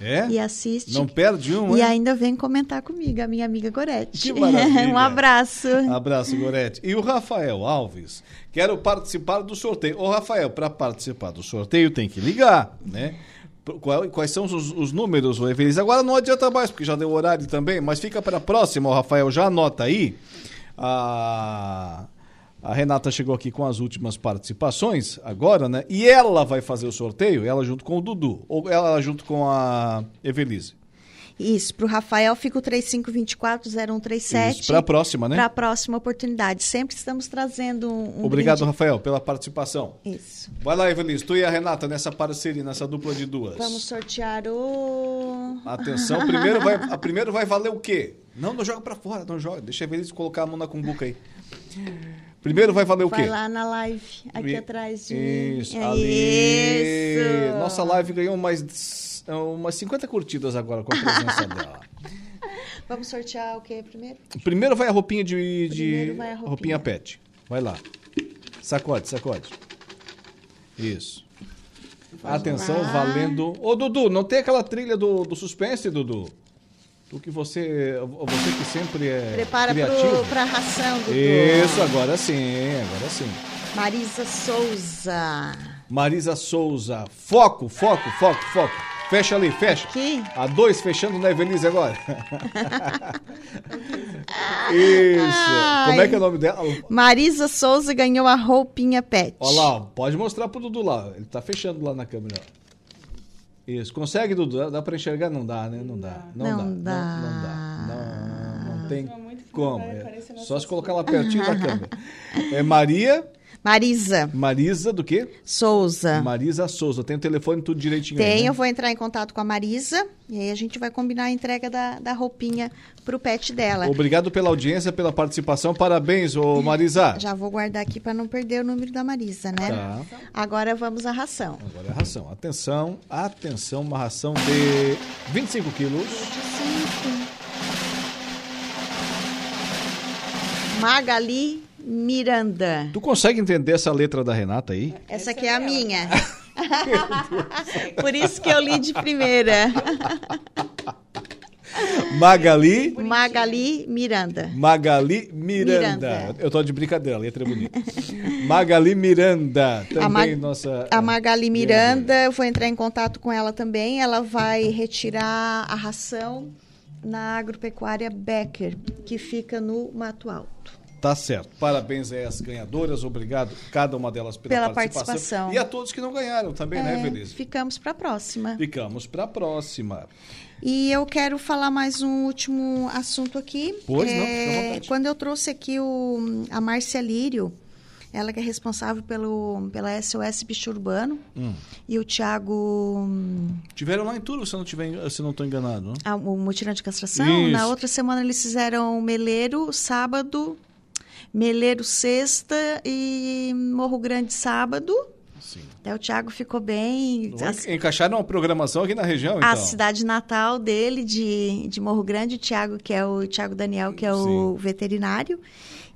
É? E assiste. Não perde um, E hein? ainda vem comentar comigo, a minha amiga Gorete. Que maravilha. um abraço. Abraço, Gorete. E o Rafael Alves, quero participar do sorteio. Ô, Rafael, para participar do sorteio tem que ligar, né? Quais são os, os números, o Evelise? Agora não adianta mais, porque já deu horário também, mas fica para a próxima, Rafael, já anota aí. A, a Renata chegou aqui com as últimas participações agora, né? E ela vai fazer o sorteio, ela junto com o Dudu, ou ela junto com a Evelise. Isso, para o Rafael fica o 3524-0137. Para a próxima, né? Para a próxima oportunidade. Sempre estamos trazendo um. um Obrigado, brinde. Rafael, pela participação. Isso. Vai lá, Evelise, tu e a Renata nessa parceria, nessa dupla de duas. Vamos sortear o. Atenção, primeiro vai, a primeiro vai valer o quê? Não, não joga para fora, não joga. Deixa a Evelise colocar a mão na cumbuca aí. Primeiro vai valer o quê? Vai lá na live, aqui e... atrás de Isso, é ali. Isso. Nossa live ganhou mais é umas 50 curtidas agora com a presença dela. Vamos sortear o que primeiro? Primeiro vai a roupinha de, de a roupinha. roupinha pet. Vai lá. Sacode, sacode. Isso. Vamos Atenção, lá. valendo. Ô, Dudu, não tem aquela trilha do, do suspense, Dudu? Do que você. Você que sempre é. Prepara criativo. a ração, Dudu. Isso, agora sim, agora sim. Marisa Souza. Marisa Souza. Foco, foco, foco, foco. Fecha ali, fecha. Aqui? A dois fechando na Evelise agora. Isso. Ai. Como é que é o nome dela? Marisa Souza ganhou a roupinha pet. Olha lá, pode mostrar pro Dudu lá. Ele tá fechando lá na câmera. Isso. Consegue, Dudu? Dá pra enxergar? Não dá, né? Não dá. Não, não dá. dá. Não, não, dá. Não tem como. É. Só se colocar lá pertinho da câmera. É Maria... Marisa. Marisa do quê? Souza. Marisa Souza. Tem o telefone tudo direitinho Tem, aí, né? eu vou entrar em contato com a Marisa e aí a gente vai combinar a entrega da, da roupinha pro pet dela. Obrigado pela audiência, pela participação. Parabéns, ô Marisa. Já vou guardar aqui para não perder o número da Marisa, né? Tá. Agora vamos à ração. Agora é a ração. Atenção, atenção, uma ração de 25 quilos. Magali Miranda. Tu consegue entender essa letra da Renata aí? Essa aqui é a minha. Por isso que eu li de primeira. Magali. Magali Miranda. Magali Miranda. Miranda. Eu tô de brincadeira, a letra é bonita. Magali Miranda. Também A, Ma- nossa. a Magali Miranda, eu vou entrar em contato com ela também. Ela vai retirar a ração na agropecuária Becker, que fica no Mato Alto. Tá certo. Parabéns aí às ganhadoras. Obrigado, cada uma delas, pela, Pela participação. participação. E a todos que não ganharam também, né, É, Feliz? ficamos para a próxima. Ficamos para a próxima. E eu quero falar mais um último assunto aqui. Pois não, É, fica à vontade. Quando eu trouxe aqui o, a Márcia Lírio, ela que é responsável pelo, pela SOS Bicho Urbano, Hum. e o Tiago, hum, Tiveram lá em Turvo, se eu não tiver, se não estou enganado, né? ah, o mutirão de castração. Isso. Na outra semana eles fizeram Meleiro, sábado, Meleiro, sexta e Morro Grande, sábado. Sim. Até o Tiago ficou bem. Encaixaram uma programação aqui na região, então. A cidade natal dele, de, de Morro Grande, o Tiago, que é o Tiago Daniel, que é o veterinário.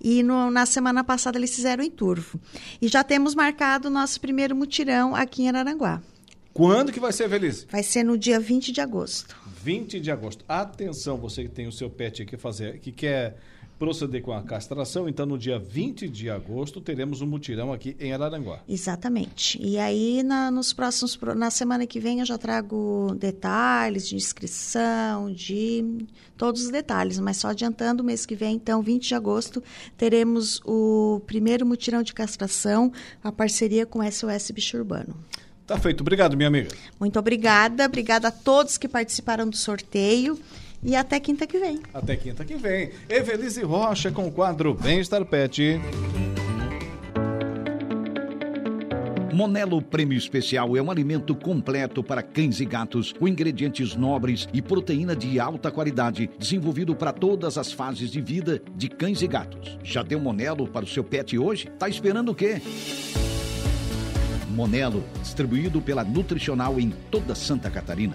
E no- na semana passada eles fizeram em Turvo. E já temos marcado o nosso primeiro mutirão aqui em Araranguá. Quando que vai ser, Feliz? Vai ser no dia 20 de agosto. 20 de agosto. Atenção, você que tem o seu pet aqui fazer, que quer proceder com a castração, então no dia 20 de agosto teremos um mutirão aqui em Araranguá. Exatamente. E aí, na, nos próximos, na semana que vem, eu já trago detalhes de inscrição, de todos os detalhes. Mas só adiantando, mês que vem, então, 20 de agosto, teremos o primeiro mutirão de castração, a parceria com SOS Bicho Urbano. Tá feito. Obrigado, minha amiga. Muito obrigada. Obrigada a todos que participaram do sorteio. E até quinta que vem. Até quinta que vem. Evelise Rocha com o quadro Bem-Estar Pet. Monelo Prêmio Especial é um alimento completo para cães e gatos, com ingredientes nobres e proteína de alta qualidade, desenvolvido para todas as fases de vida de cães e gatos. Já deu Monelo para o seu pet hoje? Tá esperando o quê? Monelo, distribuído pela Nutricional em toda Santa Catarina.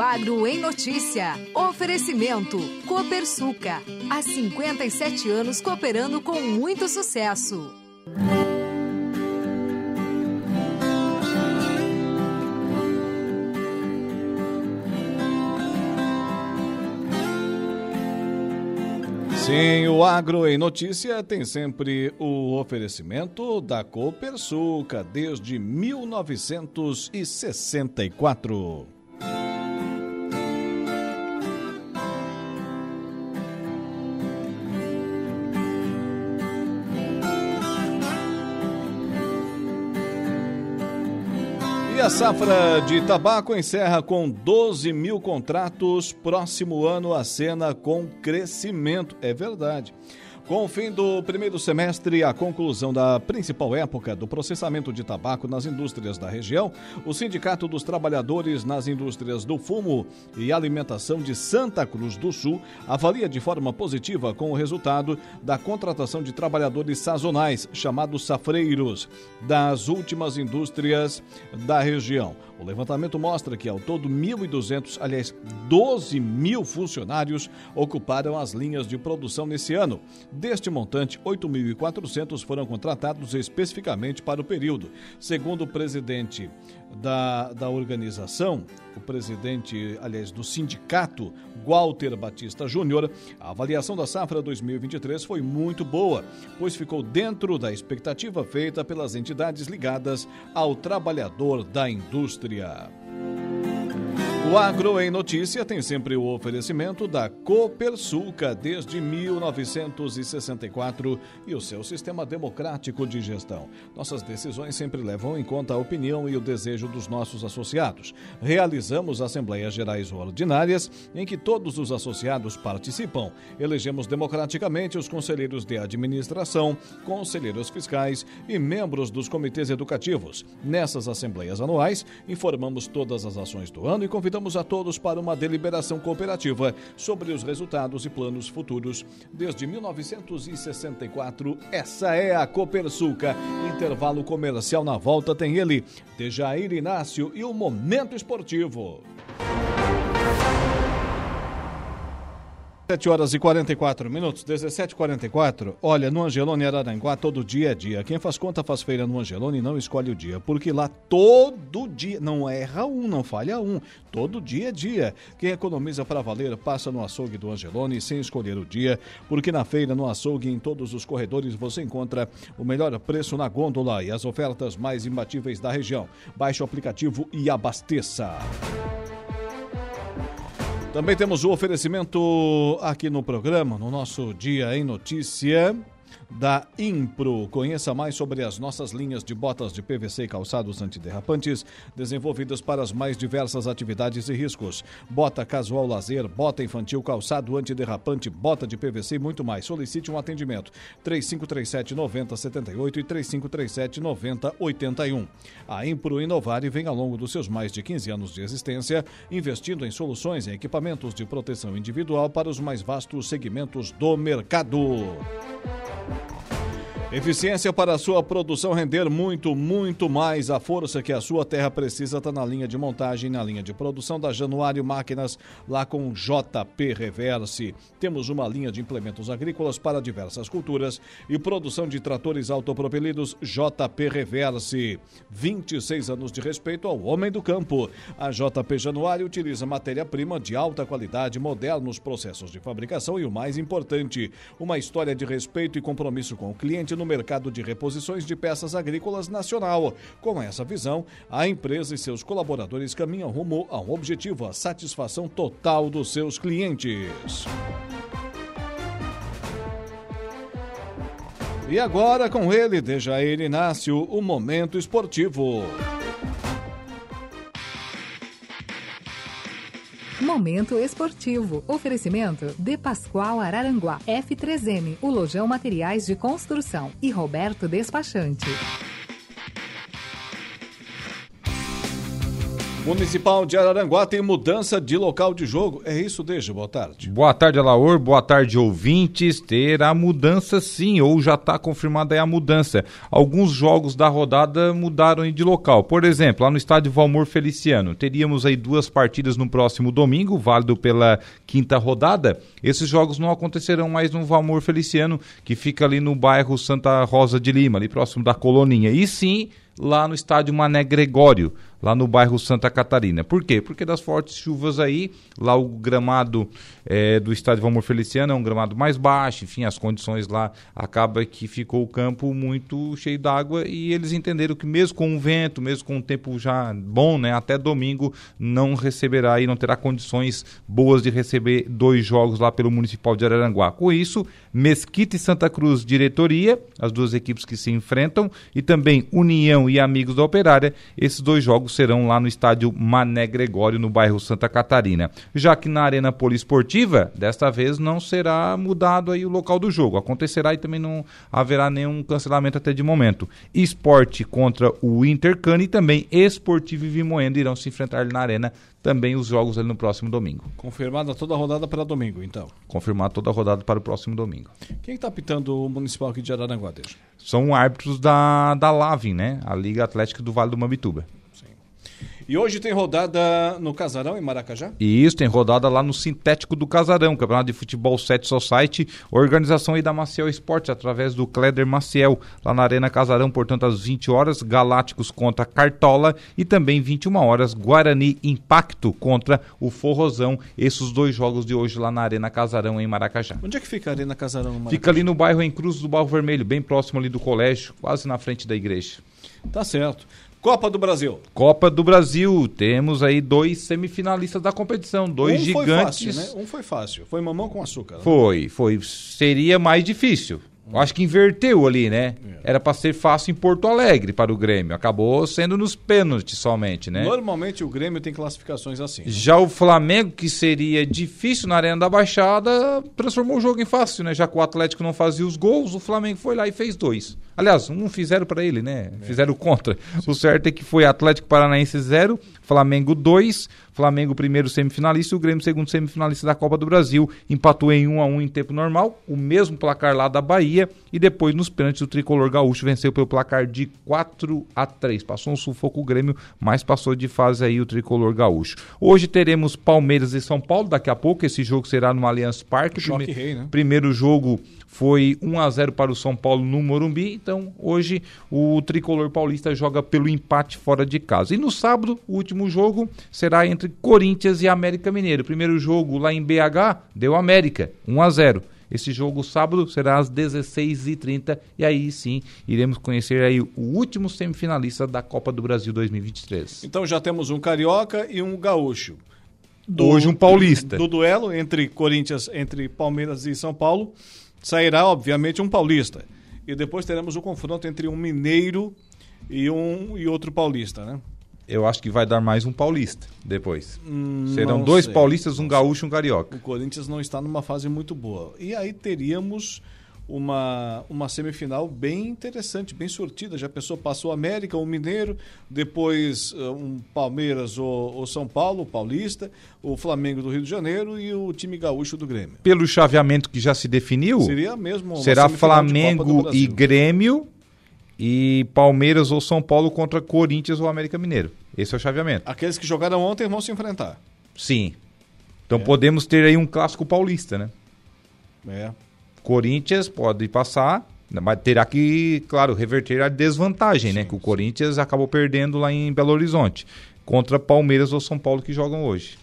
Agro em Notícia. Oferecimento. Copersuca. Há 57 anos cooperando com muito sucesso. Sim, o Agro em Notícia tem sempre o oferecimento da Copersuca desde 1964. A safra de tabaco encerra com 12 mil contratos. Próximo ano a cena com crescimento. É verdade. Com o fim do primeiro semestre e a conclusão da principal época do processamento de tabaco nas indústrias da região, o Sindicato dos Trabalhadores nas Indústrias do Fumo e Alimentação de Santa Cruz do Sul avalia de forma positiva com o resultado da contratação de trabalhadores sazonais, chamados safreiros, das últimas indústrias da região. O levantamento mostra que ao todo 1.200, aliás, 12 mil funcionários ocuparam as linhas de produção nesse ano. Deste montante, 8.400 foram contratados especificamente para o período. Segundo o presidente da, da organização, o presidente, aliás, do sindicato, Walter Batista Júnior, a avaliação da safra 2023 foi muito boa, pois ficou dentro da expectativa feita pelas entidades ligadas ao trabalhador da indústria. O Agro em Notícia tem sempre o oferecimento da Copersuca desde 1964 e o seu sistema democrático de gestão. Nossas decisões sempre levam em conta a opinião e o desejo dos nossos associados. Realizamos Assembleias Gerais Ordinárias em que todos os associados participam. Elegemos democraticamente os conselheiros de administração, conselheiros fiscais e membros dos comitês educativos. Nessas assembleias anuais, informamos todas as ações do ano e convidamos convidamos a todos para uma deliberação cooperativa sobre os resultados e planos futuros. Desde 1964, essa é a Copersuca. Intervalo comercial na volta tem ele, Dejair Inácio e o Momento Esportivo. 7 horas e 44 minutos, 17h44. Olha, no Angelone Araranguá, todo dia é dia. Quem faz conta faz feira no Angelone não escolhe o dia, porque lá todo dia, não erra um, não falha um, todo dia é dia. Quem economiza para valer passa no açougue do Angelone sem escolher o dia, porque na feira, no açougue, em todos os corredores você encontra o melhor preço na gôndola e as ofertas mais imbatíveis da região. Baixe o aplicativo e abasteça. Também temos o oferecimento aqui no programa, no nosso Dia em Notícia da Impro. Conheça mais sobre as nossas linhas de botas de PVC e calçados antiderrapantes, desenvolvidas para as mais diversas atividades e riscos. Bota casual lazer, bota infantil, calçado antiderrapante, bota de PVC e muito mais. Solicite um atendimento. 3537 9078 e 3537 9081. A Impro Inovare vem ao longo dos seus mais de 15 anos de existência, investindo em soluções e equipamentos de proteção individual para os mais vastos segmentos do mercado. Thank you. Eficiência para a sua produção render muito, muito mais. A força que a sua terra precisa está na linha de montagem, na linha de produção da Januário Máquinas, lá com JP Reverse. Temos uma linha de implementos agrícolas para diversas culturas e produção de tratores autopropelidos JP Reverse. 26 anos de respeito ao homem do campo. A JP Januário utiliza matéria-prima de alta qualidade, modernos processos de fabricação e o mais importante, uma história de respeito e compromisso com o cliente no mercado de reposições de peças agrícolas nacional. Com essa visão, a empresa e seus colaboradores caminham rumo a um objetivo: a satisfação total dos seus clientes. E agora com ele, Dejair Inácio, o Momento Esportivo. Momento esportivo. Oferecimento de Pascoal Araranguá, F3M, o Lojão Materiais de Construção e Roberto Despachante. Municipal de Araranguá tem mudança de local de jogo. É isso, deixa. Boa tarde. Boa tarde, Alaor. Boa tarde, ouvintes. Terá mudança sim, ou já está confirmada aí a mudança. Alguns jogos da rodada mudaram de local. Por exemplo, lá no estádio Valmor Feliciano, teríamos aí duas partidas no próximo domingo, válido pela quinta rodada. Esses jogos não acontecerão mais no Valmor Feliciano, que fica ali no bairro Santa Rosa de Lima, ali próximo da Coloninha. E sim, lá no estádio Mané Gregório lá no bairro Santa Catarina. Por quê? Porque das fortes chuvas aí, lá o gramado é, do estádio Valmor Feliciano é um gramado mais baixo, enfim, as condições lá acaba que ficou o campo muito cheio d'água e eles entenderam que mesmo com o vento, mesmo com o tempo já bom, né, até domingo não receberá e não terá condições boas de receber dois jogos lá pelo Municipal de Araranguá. Com isso, Mesquita e Santa Cruz diretoria, as duas equipes que se enfrentam, e também União e Amigos da Operária, esses dois jogos serão lá no estádio Mané Gregório, no bairro Santa Catarina. Já que na Arena Poliesportiva, desta vez não será mudado aí o local do jogo. Acontecerá e também não haverá nenhum cancelamento até de momento. Esporte contra o Intercane e também Esportivo e Vimoendo irão se enfrentar na Arena também os jogos ali no próximo domingo. Confirmada toda a rodada para domingo, então. Confirmada toda a rodada para o próximo domingo. Quem está pitando o Municipal aqui de Araranguá? São árbitros da, da LAVIN, né? A Liga Atlética do Vale do Mambituba. E hoje tem rodada no Casarão, em Maracajá? E isso, tem rodada lá no Sintético do Casarão, Campeonato de Futebol 7 Society, organização aí da Maciel Esportes, através do Kleder Maciel, lá na Arena Casarão, portanto, às 20 horas, Galácticos contra Cartola e também 21 horas, Guarani Impacto contra o Forrozão. Esses dois jogos de hoje lá na Arena Casarão, em Maracajá. Onde é que fica a Arena Casarão? No Maracajá? Fica ali no bairro em Cruz do Barro Vermelho, bem próximo ali do colégio, quase na frente da igreja. Tá certo. Copa do Brasil. Copa do Brasil. Temos aí dois semifinalistas da competição, dois um gigantes. Foi fácil, né? Um foi fácil. Foi mamão com açúcar. Né? Foi, foi. Seria mais difícil. Acho que inverteu ali, né? É. Era para ser fácil em Porto Alegre para o Grêmio. Acabou sendo nos pênaltis somente, né? Normalmente o Grêmio tem classificações assim. Né? Já o Flamengo, que seria difícil na Arena da Baixada, transformou o jogo em fácil, né? Já que o Atlético não fazia os gols, o Flamengo foi lá e fez dois. Aliás, um fizeram para ele, né? É. Fizeram contra. O certo é que foi Atlético Paranaense 0, Flamengo 2, Flamengo primeiro semifinalista e o Grêmio segundo semifinalista da Copa do Brasil. Empatou em 1 a 1 em tempo normal, o mesmo placar lá da Bahia e depois nos pênaltis o tricolor gaúcho venceu pelo placar de 4 a 3. Passou um sufoco o Grêmio, mas passou de fase aí o tricolor gaúcho. Hoje teremos Palmeiras e São Paulo, daqui a pouco esse jogo será no Allianz Parque. Prime rei, né? Primeiro jogo foi 1 a 0 para o São Paulo no Morumbi. Então, hoje o tricolor paulista joga pelo empate fora de casa. E no sábado, o último jogo será entre Corinthians e América Mineiro. primeiro jogo lá em BH deu América, 1 a 0. Esse jogo sábado será às 16h30 e aí sim iremos conhecer aí o último semifinalista da Copa do Brasil 2023. Então já temos um carioca e um gaúcho. Do, Hoje um paulista. Do duelo entre Corinthians, entre Palmeiras e São Paulo sairá, obviamente, um paulista. E depois teremos o confronto entre um mineiro e um e outro paulista, né? Eu acho que vai dar mais um paulista depois. Hum, Serão dois sei, paulistas, um gaúcho e um carioca. O Corinthians não está numa fase muito boa. E aí teríamos uma, uma semifinal bem interessante, bem sortida. Já pensou, passou América, o Mineiro, depois uh, um Palmeiras ou, ou, São Paulo, o Paulista, o Flamengo do Rio de Janeiro e o time gaúcho do Grêmio. Pelo chaveamento que já se definiu, seria mesmo será Flamengo e Grêmio e Palmeiras ou São Paulo contra Corinthians ou América Mineiro. Esse é o chaveamento. Aqueles que jogaram ontem vão se enfrentar. Sim. Então é. podemos ter aí um clássico paulista, né? É. Corinthians pode passar, mas terá que, claro, reverter a desvantagem, né, sim, né? Que o Corinthians acabou perdendo lá em Belo Horizonte contra Palmeiras ou São Paulo que jogam hoje.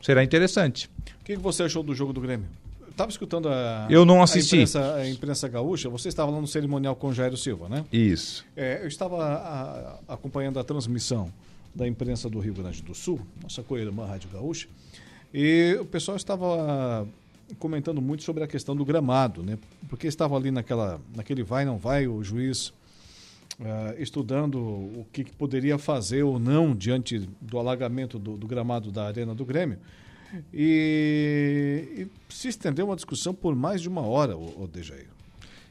Será interessante. O que, você achou do jogo do Grêmio? Estava escutando a, eu não assisti. A imprensa, a imprensa gaúcha. Você estava lá no cerimonial com Jairo Silva, né? Isso. É, eu estava a, acompanhando a transmissão da imprensa do Rio Grande do Sul, nossa co-irmã Rádio Gaúcha, e o pessoal estava comentando muito sobre a questão do gramado, né? Porque estava ali naquela, naquele vai não vai o juiz uh, estudando o que, que, poderia fazer ou não diante do alagamento do, do gramado da arena do Grêmio. E, e, se estendeu uma discussão por mais de uma hora, o, o Dejair.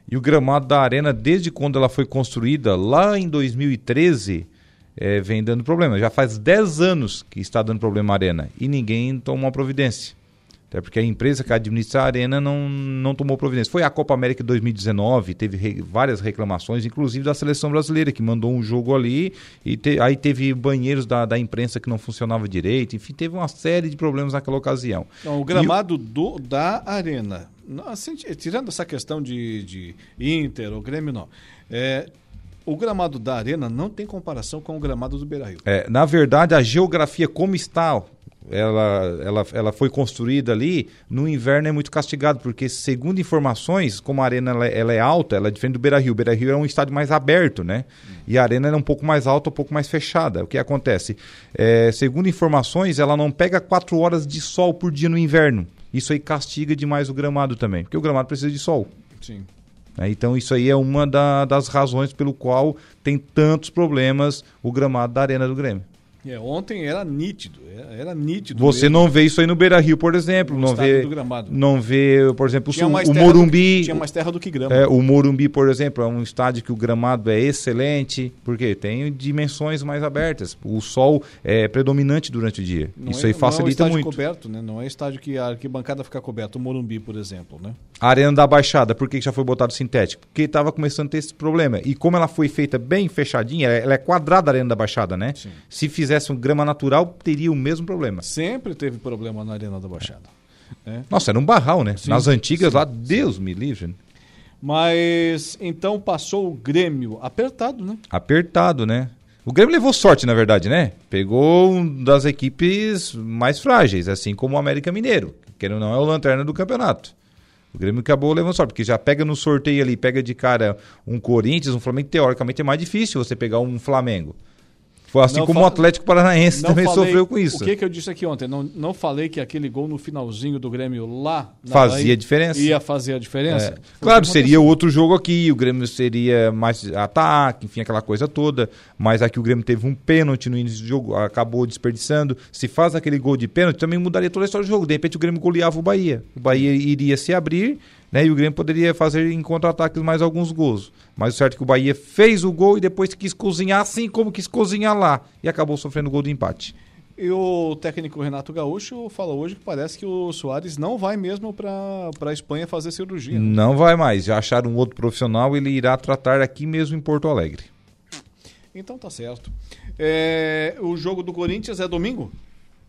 E o gramado da arena, desde quando ela foi construída, lá em 2013, é, vem dando problema. Já faz 10 anos que está dando problema a arena e ninguém toma uma providência. Até porque a empresa que administra a arena não, não tomou providência. Foi a Copa América 2019, teve re, várias reclamações, inclusive da seleção brasileira, que mandou um jogo ali, e te, aí teve banheiros da, da imprensa que não funcionava direito, enfim, teve uma série de problemas naquela ocasião. Não, o gramado e, do, da arena, assim, tirando essa questão de, de Inter ou Grêmio, não. É, o gramado da arena não tem comparação com o gramado do Beira-Rio. É, na verdade, a geografia como está ela, ela, ela foi construída ali, no inverno é muito castigado, porque segundo informações, como a arena ela, ela é alta, ela é diferente do Beira-Rio. O Beira-Rio é um estádio mais aberto, né? E a arena é um pouco mais alta, um pouco mais fechada. O que acontece? É, segundo informações, ela não pega quatro horas de sol por dia no inverno. Isso aí castiga demais o gramado também, porque o gramado precisa de sol. Sim. É, então isso aí é uma da, das razões pelo qual tem tantos problemas o gramado da Arena do Grêmio. É, ontem era nítido, era nítido. Você mesmo. não vê isso aí no Beira Rio, por exemplo. No não vê, não vê, por exemplo, tinha o, o Morumbi. Do, tinha mais terra do que grama. É, o Morumbi, por exemplo, é um estádio que o gramado é excelente, porque tem dimensões mais abertas. O sol é predominante durante o dia. Não isso é, aí facilita não é muito. coberto, né? Não é estádio que a arquibancada fica coberta. O Morumbi, por exemplo, né? A Arena da Baixada, por que já foi botado sintético? Porque estava começando a ter esse problema. E como ela foi feita bem fechadinha, ela é quadrada a Arena da Baixada, né? Sim. Se fizesse um grama natural teria o mesmo problema. Sempre teve problema na Arena da Baixada. É. Nossa, era um barral, né? Sim, Nas antigas sim, lá, Deus me livre. Né? Mas então passou o Grêmio apertado, né? Apertado, né? O Grêmio levou sorte, na verdade, né? Pegou um das equipes mais frágeis, assim como o América Mineiro, que não é o lanterna do campeonato. O Grêmio acabou levando sorte, porque já pega no sorteio ali, pega de cara um Corinthians, um Flamengo, teoricamente é mais difícil você pegar um Flamengo. Foi assim não como o Atlético Paranaense também falei, sofreu com isso. O que, que eu disse aqui ontem? Não, não falei que aquele gol no finalzinho do Grêmio lá fazia Bahia, diferença. Ia fazer a diferença. É. Claro, seria outro jogo aqui, o Grêmio seria mais ataque, enfim, aquela coisa toda. Mas aqui o Grêmio teve um pênalti no início do jogo, acabou desperdiçando. Se faz aquele gol de pênalti, também mudaria toda a história do jogo. De repente o Grêmio goleava o Bahia. O Bahia iria se abrir né? E o Grêmio poderia fazer em contra-ataques mais alguns gols. Mas o certo é que o Bahia fez o gol e depois quis cozinhar assim como quis cozinhar lá. E acabou sofrendo o gol de empate. E o técnico Renato Gaúcho fala hoje que parece que o Soares não vai mesmo para a Espanha fazer cirurgia. Né? Não vai mais. Já acharam um outro profissional, ele irá tratar aqui mesmo em Porto Alegre. Então tá certo. É, o jogo do Corinthians é domingo?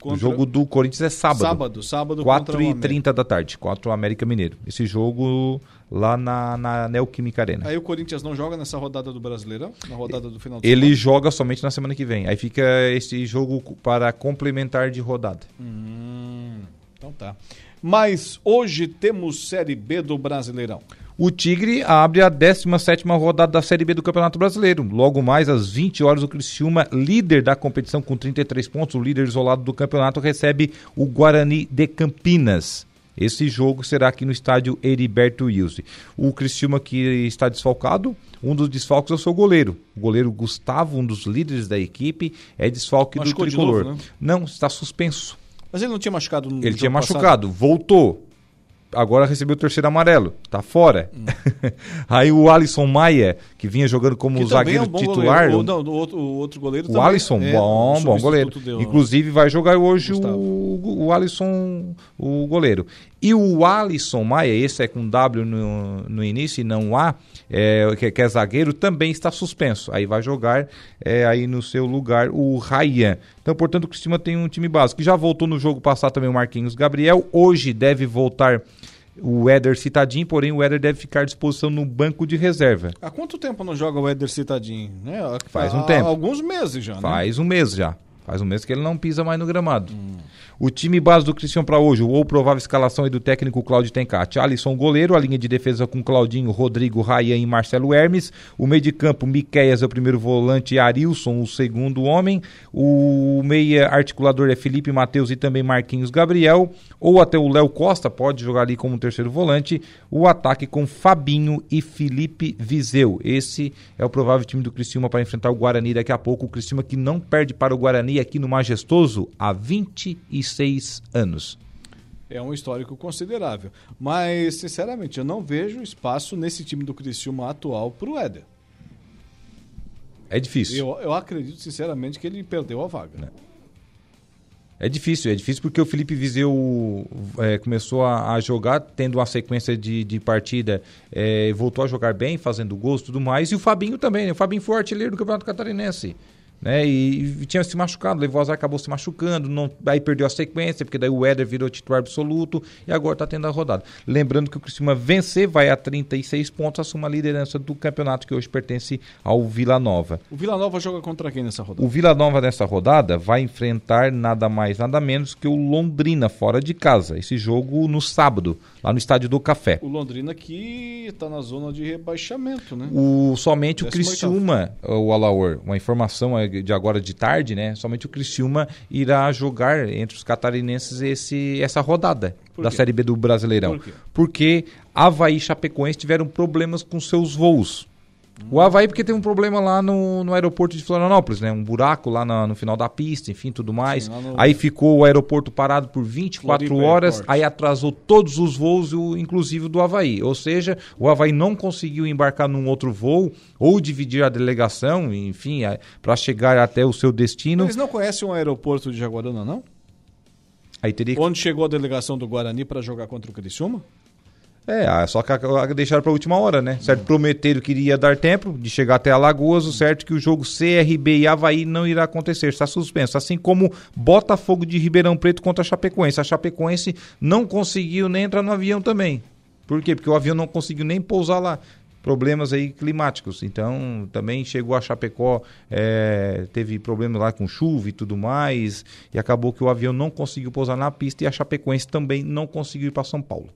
Contra... O jogo do Corinthians é sábado. Sábado, sábado 4 e 30 da tarde, contra o América Mineiro. Esse jogo lá na, na Neoquímica Arena. Aí o Corinthians não joga nessa rodada do Brasileirão? Na rodada do final de Ele semana? joga somente na semana que vem. Aí fica esse jogo para complementar de rodada. Hum, então tá. Mas hoje temos Série B do Brasileirão. O Tigre abre a 17 rodada da Série B do Campeonato Brasileiro. Logo mais às 20 horas, o Criciúma, líder da competição com 33 pontos, o líder isolado do campeonato, recebe o Guarani de Campinas. Esse jogo será aqui no estádio Heriberto Wilson. O Criciúma que está desfalcado, um dos desfalques é o seu goleiro. O goleiro Gustavo, um dos líderes da equipe, é desfalque Machucou do tricolor. Novo, né? Não, está suspenso. Mas ele não tinha machucado no Ele tinha machucado, passado. voltou agora recebeu o terceiro amarelo, tá fora. Hum. Aí o Alisson Maia, que vinha jogando como que zagueiro é um titular. Goleiro. O, não, o, outro, goleiro o. Alisson, é, bom, bom goleiro. Deu, Inclusive vai jogar hoje o, o Alisson, o goleiro. E o Alisson Maia, esse é com W no, no início e não A, é, que, que, é zagueiro, também está suspenso. Aí vai jogar é, aí no seu lugar o Ryan. Então, portanto, o Cristina tem um time básico. Já voltou no jogo passado também o Marquinhos Gabriel. Hoje deve voltar o Éder Citadinho, porém o Éder deve ficar à disposição no banco de reserva. Há quanto tempo não joga o Éder Citadinho? Né? Faz um tempo. alguns meses já, né? Faz um mês já. Faz um mês que ele não pisa mais no gramado. Hum. O time base do Cristiano para hoje, ou provável escalação do técnico Cláudio Tencati. Alisson goleiro, a linha de defesa com Claudinho, Rodrigo, Raia e Marcelo Hermes. O meio de campo, Miqueias é o primeiro volante, Arilson o segundo homem. O meia articulador é Felipe Matheus e também Marquinhos Gabriel. Ou até o Léo Costa pode jogar ali como terceiro volante. O ataque com Fabinho e Felipe Viseu. Esse é o provável time do Criciúma para enfrentar o Guarani daqui a pouco. O Criciúma que não perde para o Guarani aqui no Majestoso há 26 anos. É um histórico considerável. Mas, sinceramente, eu não vejo espaço nesse time do Criciúma atual para o Éder. É difícil. Eu, eu acredito, sinceramente, que ele perdeu a vaga. Né? É difícil, é difícil porque o Felipe Viseu é, começou a, a, jogar, tendo uma sequência de, de partida, é, voltou a jogar bem, fazendo gols e tudo mais, e o Fabinho também, né? o Fabinho foi o artilheiro do Campeonato Catarinense né? E, e, tinha se machucado, levou azar, acabou se machucando, não, aí perdeu a sequência, porque daí o Éder virou titular absoluto e agora está tendo a rodada. Lembrando que o Criciúma vencer vai a 36 pontos, assuma a liderança do campeonato que hoje pertence ao Vila Nova. O Vila Nova joga contra quem nessa rodada? O Vila Nova nessa rodada vai enfrentar nada mais, nada menos que o Londrina, fora de casa. Esse jogo no sábado, lá no Estádio do Café. O Londrina que está na zona de rebaixamento, né? O, somente o Criciúma, o Alaor, uma informação é de agora de tarde, né? Somente o Criciúma irá jogar entre os catarinenses esse, essa rodada da Série B do Brasileirão. Por Porque Havaí e Chapecoense tiveram problemas com seus voos. O Havaí porque teve um problema lá no, no aeroporto de Florianópolis, né? Um buraco lá na, no final da pista, enfim, tudo mais. Sim, no... Aí ficou o aeroporto parado por 24 Floripa horas, Airport. aí atrasou todos os voos, inclusive do Havaí. Ou seja, o Havaí não conseguiu embarcar num outro voo ou dividir a delegação, enfim, para chegar até o seu destino. Eles não conhecem o aeroporto de Jaguaruna, não? Aí teria... Onde chegou a delegação do Guarani para jogar contra o Criciúma? É, ah, só que deixaram para a última hora, né? Certo, prometeram que iria dar tempo de chegar até Alagoas, o certo que o jogo CRB e Havaí não irá acontecer, está suspenso. Assim como Botafogo de Ribeirão Preto contra a Chapecoense. A Chapecoense não conseguiu nem entrar no avião também. Por quê? Porque o avião não conseguiu nem pousar lá. Problemas aí climáticos. Então, também chegou a Chapecó, é, teve problemas lá com chuva e tudo mais, e acabou que o avião não conseguiu pousar na pista e a Chapecoense também não conseguiu ir para São Paulo.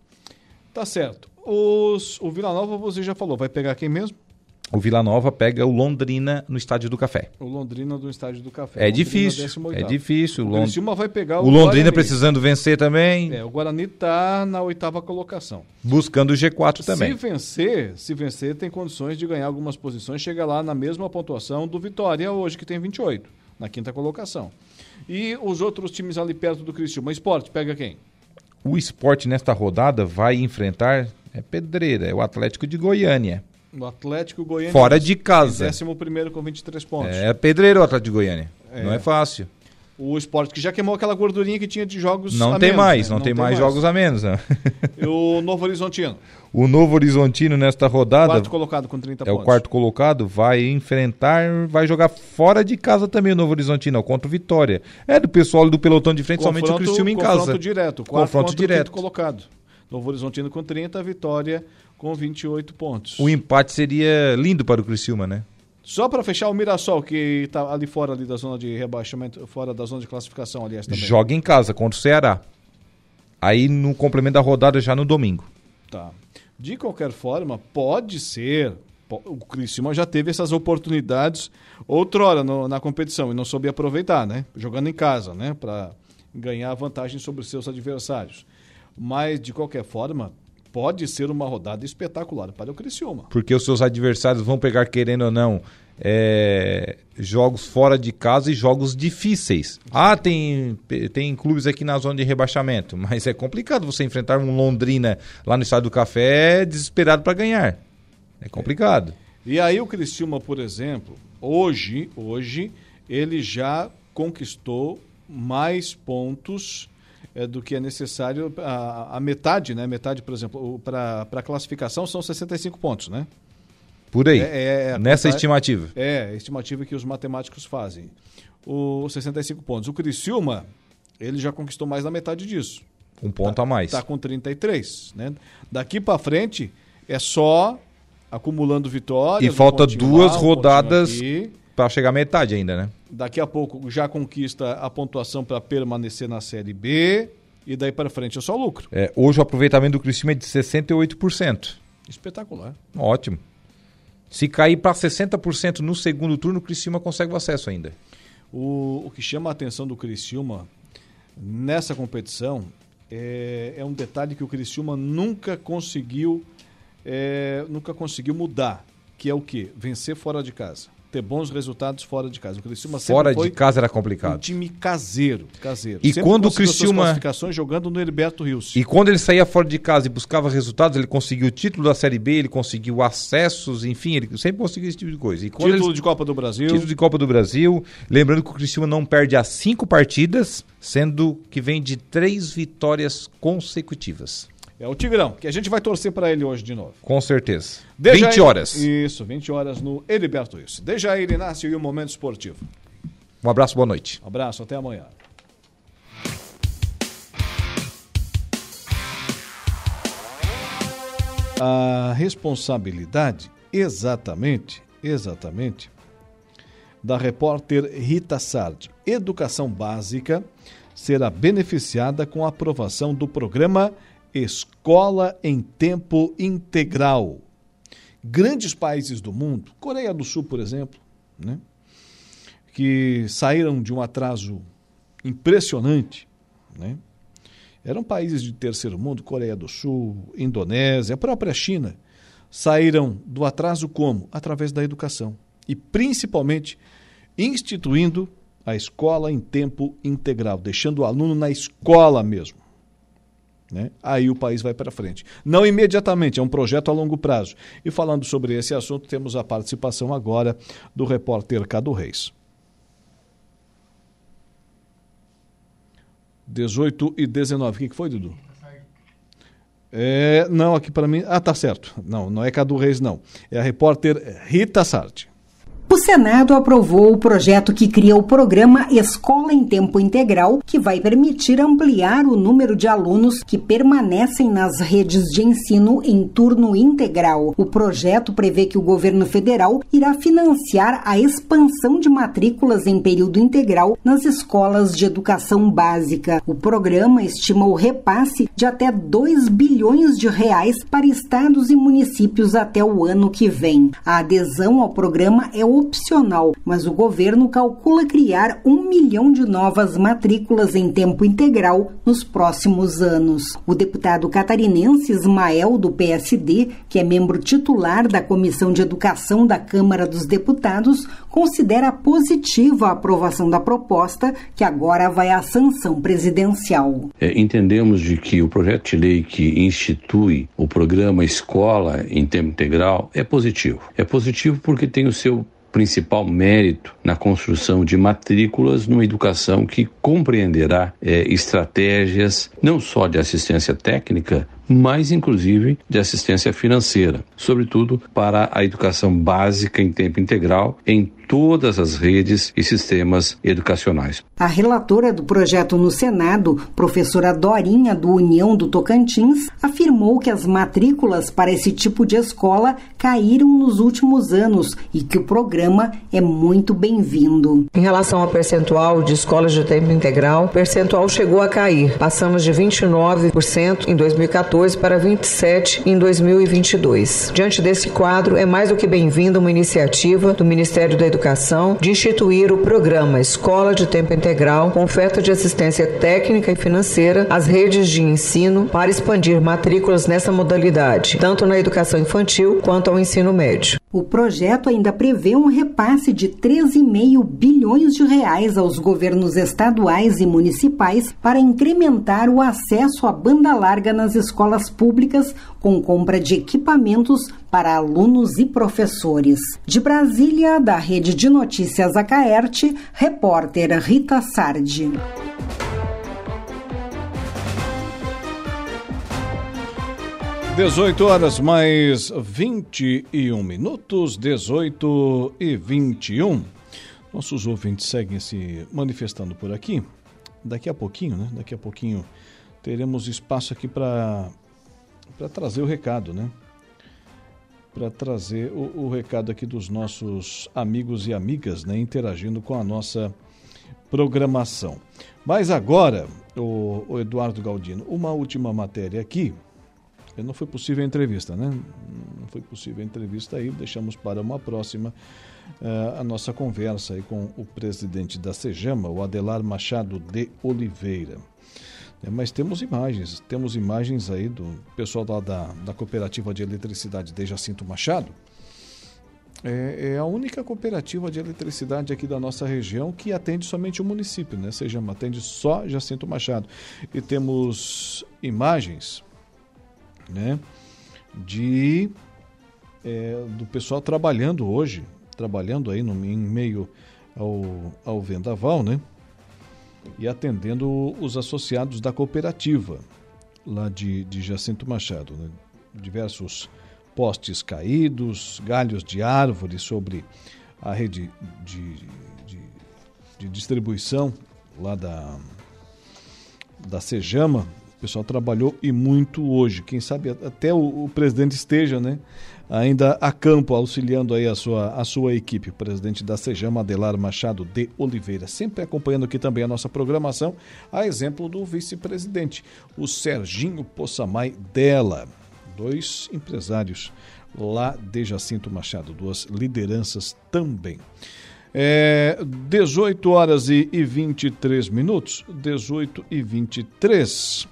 Tá certo. Os, o Vila Nova, você já falou, vai pegar quem mesmo? O Vila Nova pega o Londrina no Estádio do Café. O Londrina do Estádio do Café. É Londrina difícil. É difícil. O Lond... vai pegar o, o Londrina Guarani. precisando vencer também. É, o Guarani está na oitava colocação. Buscando o G4 também. Se vencer, se vencer, tem condições de ganhar algumas posições, chega lá na mesma pontuação do Vitória hoje, que tem 28, na quinta colocação. E os outros times ali perto do Criciúma. Esporte pega quem? O esporte nesta rodada vai enfrentar é pedreira, é o Atlético de Goiânia. O Atlético Goiânia. Fora de casa. Décimo primeiro com 23 pontos. É pedreiro o Atlético de Goiânia. É. Não é fácil. O esporte que já queimou aquela gordurinha que tinha de jogos não a tem menos, mais, né? não, não, tem, tem mais, mais, jogos a menos. Né? E o Novo Horizontino. O Novo Horizontino nesta rodada. Quarto colocado com 30 é pontos. É o quarto colocado, vai enfrentar, vai jogar fora de casa também o Novo Horizontino, contra o Vitória. É do pessoal do pelotão de frente, confronto, somente o Criciúma em casa. Confronto direto, quarto confronto direto. colocado. Novo Horizontino com 30, Vitória com 28 pontos. O empate seria lindo para o Criciúma, né? Só para fechar o Mirassol, que está ali fora ali da zona de rebaixamento, fora da zona de classificação, aliás, também. Joga em casa contra o Ceará. Aí no complemento da rodada já no domingo. Tá. De qualquer forma, pode ser. O Criciúma já teve essas oportunidades outrora no, na competição e não soube aproveitar, né? Jogando em casa, né? Para ganhar vantagem sobre os seus adversários. Mas, de qualquer forma, pode ser uma rodada espetacular para o Criciúma. Porque os seus adversários vão pegar, querendo ou não, é, jogos fora de casa e jogos difíceis. Ah, tem, tem clubes aqui na zona de rebaixamento, mas é complicado você enfrentar um Londrina lá no Estádio do Café desesperado para ganhar. É complicado. E aí o Criciúma, por exemplo, hoje, hoje ele já conquistou mais pontos é, do que é necessário. A, a metade, né? Metade, por exemplo, para a classificação são 65 pontos, né? Por aí. É, é, é nessa estimativa. É, a estimativa que os matemáticos fazem. O 65 pontos. O Criciúma, ele já conquistou mais da metade disso. Um ponto tá, a mais. Está com 33. Né? Daqui para frente é só acumulando vitórias. E falta duas lá, rodadas para chegar à metade ainda, né? Daqui a pouco já conquista a pontuação para permanecer na Série B. E daí para frente é só lucro. É, hoje o aproveitamento do Criciúma é de 68%. Espetacular. Ótimo. Se cair para 60% no segundo turno, o Criciúma consegue o acesso ainda. O, o que chama a atenção do Criciúma nessa competição é, é um detalhe que o Criciúma nunca conseguiu é, nunca conseguiu mudar, que é o que? Vencer fora de casa ter bons resultados fora de casa. O Criciúma fora de casa era complicado. Um time caseiro, caseiro. E sempre quando o Criciúma classificações jogando no Heriberto Rios. E quando ele saía fora de casa e buscava resultados, ele conseguiu o título da Série B, ele conseguiu acessos, enfim, ele sempre conseguiu esse tipo de coisa. E título ele... de Copa do Brasil. Título de Copa do Brasil. Lembrando que o Criciúma não perde há cinco partidas, sendo que vem de três vitórias consecutivas. É o Tigrão, que a gente vai torcer para ele hoje de novo. Com certeza. Dejair, 20 horas. Isso, 20 horas no Heriberto Isso. Dejair Inácio e o Momento Esportivo. Um abraço, boa noite. Um abraço, até amanhã. A responsabilidade, exatamente, exatamente, da repórter Rita Sardi, Educação Básica, será beneficiada com a aprovação do programa Escola em Tempo Integral. Grandes países do mundo, Coreia do Sul, por exemplo, né, que saíram de um atraso impressionante, né, eram países de terceiro mundo, Coreia do Sul, Indonésia, a própria China, saíram do atraso como? Através da educação. E principalmente instituindo a escola em tempo integral, deixando o aluno na escola mesmo. Né? Aí o país vai para frente. Não imediatamente, é um projeto a longo prazo. E falando sobre esse assunto, temos a participação agora do repórter Cado Reis. 18 e 19. O que, que foi, Dudu? É, não, aqui para mim. Ah, tá certo. Não, não é Cadu Reis, não. É a repórter Rita Sarti. O Senado aprovou o projeto que cria o programa Escola em Tempo Integral, que vai permitir ampliar o número de alunos que permanecem nas redes de ensino em turno integral. O projeto prevê que o governo federal irá financiar a expansão de matrículas em período integral nas escolas de educação básica. O programa estima o repasse de até 2 bilhões de reais para estados e municípios até o ano que vem. A adesão ao programa é opcional, mas o governo calcula criar um milhão de novas matrículas em tempo integral nos próximos anos. O deputado catarinense Ismael, do PSD, que é membro titular da Comissão de Educação da Câmara dos Deputados, considera positiva a aprovação da proposta, que agora vai à sanção presidencial. É, entendemos de que o projeto de lei que institui o programa Escola em Tempo Integral é positivo. É positivo porque tem o seu principal mérito na construção de matrículas numa educação que compreenderá é, estratégias não só de assistência técnica, mas inclusive de assistência financeira, sobretudo para a educação básica em tempo integral em todas as redes e sistemas educacionais. A relatora do projeto no Senado, professora Dorinha do União do Tocantins, afirmou que as matrículas para esse tipo de escola caíram nos últimos anos e que o programa é muito bem-vindo. Em relação ao percentual de escolas de tempo integral, o percentual chegou a cair. Passamos de 29% em 2014 para 27% em 2022. Diante desse quadro, é mais do que bem-vinda uma iniciativa do Ministério da Educação de instituir o programa Escola de Tempo Integral com oferta de assistência técnica e financeira às redes de ensino para expandir matrículas nessa modalidade, tanto na educação infantil quanto ao ensino médio. O projeto ainda prevê um repasse de 13,5 bilhões de reais aos governos estaduais e municipais para incrementar o acesso à banda larga nas escolas públicas com compra de equipamentos para alunos e professores. De Brasília, da Rede de Notícias Acaerte, repórter Rita Sardi. 18 horas mais 21 minutos, 18 e 21. Nossos ouvintes seguem se manifestando por aqui. Daqui a pouquinho, né? Daqui a pouquinho teremos espaço aqui para para trazer o recado, né? Para trazer o, o, recado aqui dos nossos amigos e amigas, né? Interagindo com a nossa programação. Mas agora, o, o Eduardo Galdino, uma última matéria aqui não foi possível a entrevista, né? Não foi possível a entrevista aí, deixamos para uma próxima uh, a nossa conversa aí com o presidente da Sejama, o Adelar Machado de Oliveira. É, mas temos imagens, temos imagens aí do pessoal da, da, da Cooperativa de Eletricidade de Jacinto Machado. É, é, a única cooperativa de eletricidade aqui da nossa região que atende somente o município, né? Sejama atende só Jacinto Machado. E temos imagens né? De é, do pessoal trabalhando hoje, trabalhando aí no, em meio ao, ao vendaval, né? E atendendo os associados da cooperativa lá de, de Jacinto Machado, né? Diversos postes caídos, galhos de árvores sobre a rede de, de, de distribuição lá da, da Sejama, o pessoal trabalhou e muito hoje. Quem sabe até o, o, presidente esteja, né? Ainda a campo, auxiliando aí a sua, a sua equipe. O presidente da Sejama, Adelar Machado de Oliveira. Sempre acompanhando aqui também a nossa programação, a exemplo do vice-presidente, o Serginho Poçamai dela. Dois empresários lá de Jacinto Machado, duas lideranças também. É, 18 horas e, e 23 minutos. 18 e 23.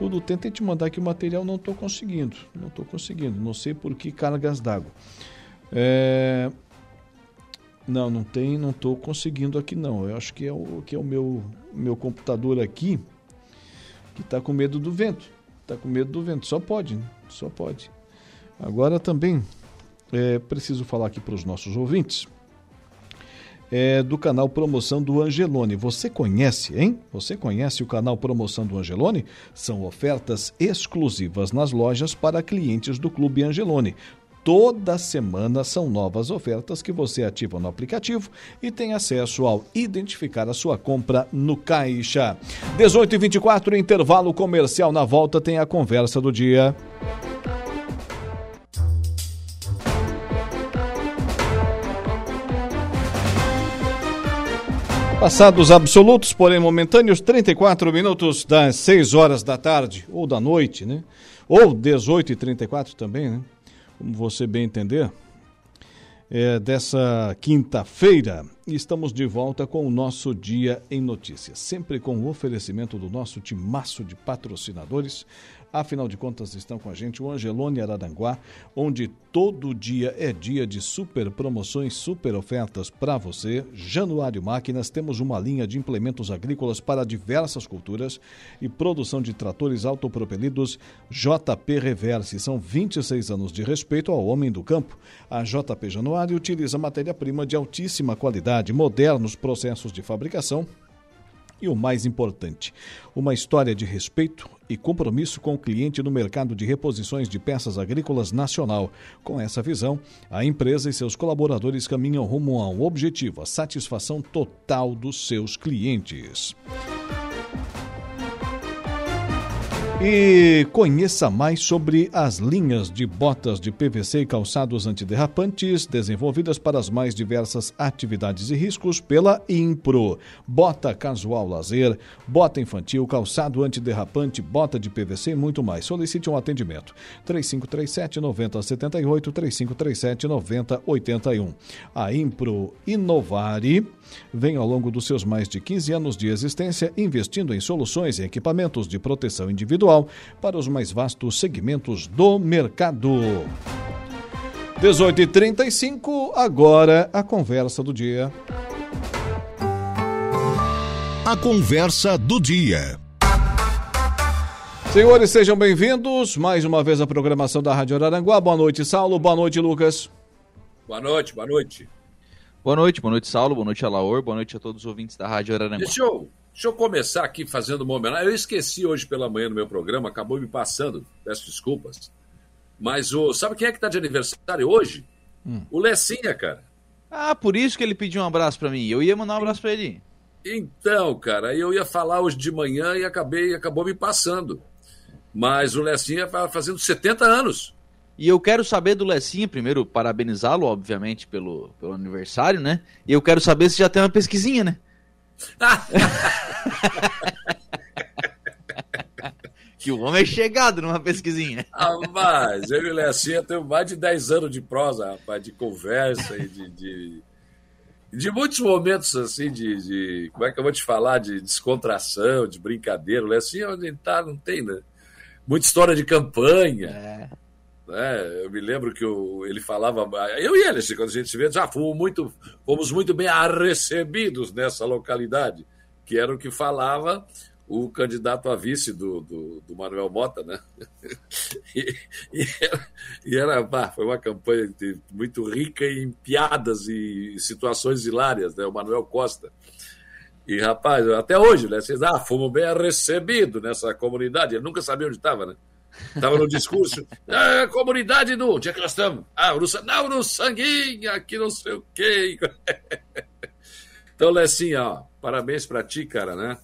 O Nuten tem te mandar aqui o material, não estou conseguindo. Não estou conseguindo. Não sei por que cargas d'água. É... Não, não tem, não estou conseguindo aqui não. Eu acho que é o, que é o meu, meu computador aqui que está com medo do vento. Está com medo do vento. Só pode, né? Só pode. Agora também é preciso falar aqui para os nossos ouvintes é, do canal Promoção do Angelone. Você conhece, hein? Você conhece o canal Promoção do Angelone? São ofertas exclusivas nas lojas para clientes do Clube Angelone Toda semana são novas ofertas que você ativa no aplicativo e tem acesso ao identificar a sua compra no caixa. 18 e 24 intervalo comercial. Na volta tem a conversa do dia. Passados absolutos, porém momentâneos, 34 minutos das 6 horas da tarde, ou da noite, né? Ou 18 e 34 também, né? como você bem entender, é, dessa quinta-feira. Estamos de volta com o nosso Dia em Notícias, sempre com o oferecimento do nosso timaço de patrocinadores Afinal de contas, estão com a gente o Angelone Araranguá, onde todo dia é dia de super promoções, super ofertas para você. Januário Máquinas, temos uma linha de implementos agrícolas para diversas culturas e produção de tratores autopropelidos JP Reverse. São 26 anos de respeito ao homem do campo. A JP Januário utiliza matéria-prima de altíssima qualidade, modernos processos de fabricação e o mais importante, uma história de respeito e compromisso com o cliente no mercado de reposições de peças agrícolas nacional. Com essa visão, a empresa e seus colaboradores caminham rumo a um objetivo: a satisfação total dos seus clientes. E conheça mais sobre as linhas de botas de PVC e calçados antiderrapantes desenvolvidas para as mais diversas atividades e riscos pela Impro. Bota casual lazer, bota infantil, calçado antiderrapante, bota de PVC e muito mais. Solicite um atendimento. 3537 9078 3537 9081. A Impro Inovare vem ao longo dos seus mais de 15 anos de existência investindo em soluções e equipamentos de proteção individual para os mais vastos segmentos do mercado. 18h35, agora a conversa do dia. A conversa do dia. Senhores, sejam bem-vindos mais uma vez à programação da Rádio Araranguá. Boa noite, Saulo. Boa noite, Lucas. Boa noite, boa noite. Boa noite, boa noite, Saulo, boa noite, Alaor, boa noite a todos os ouvintes da Rádio Araranguá. Deixa eu, deixa eu começar aqui fazendo uma homenagem. Eu esqueci hoje pela manhã no meu programa, acabou me passando, peço desculpas. Mas o, sabe quem é que está de aniversário hoje? Hum. O Lecinha, cara. Ah, por isso que ele pediu um abraço para mim. Eu ia mandar um abraço para ele. Então, cara, eu ia falar hoje de manhã e acabei, acabou me passando. Mas o Lecinha está fazendo 70 anos. E eu quero saber do Lecinha, primeiro, parabenizá-lo, obviamente, pelo, pelo aniversário, né? E eu quero saber se já tem uma pesquisinha, né? que o homem é chegado numa pesquisinha. Rapaz, eu e o Lecinha temos mais de 10 anos de prosa, rapaz, de conversa e de, de, de muitos momentos, assim, de, de, Como é que eu vou te falar? De descontração, de brincadeira. O Lecinha, onde ele tá, não tem, né? Muita história de campanha. É. Né? Eu me lembro que eu, ele falava, eu e ele, quando a gente se vê, já fomos muito, fomos muito bem recebidos nessa localidade, que era o que falava o candidato a vice do, do, do Manuel Mota, né? E, e, e era, foi uma campanha muito rica em piadas e situações hilárias, né? O Manuel Costa. E, rapaz, até hoje, né? Vocês, ah, fomos bem recebidos nessa comunidade. Eu nunca sabia onde estava, né? Estava no discurso. Ah, comunidade do. Onde é que nós estamos? Ah, no, não, no Sanguinha, aqui não sei o quê. Então, Lecinha, ó, parabéns para ti, cara, né?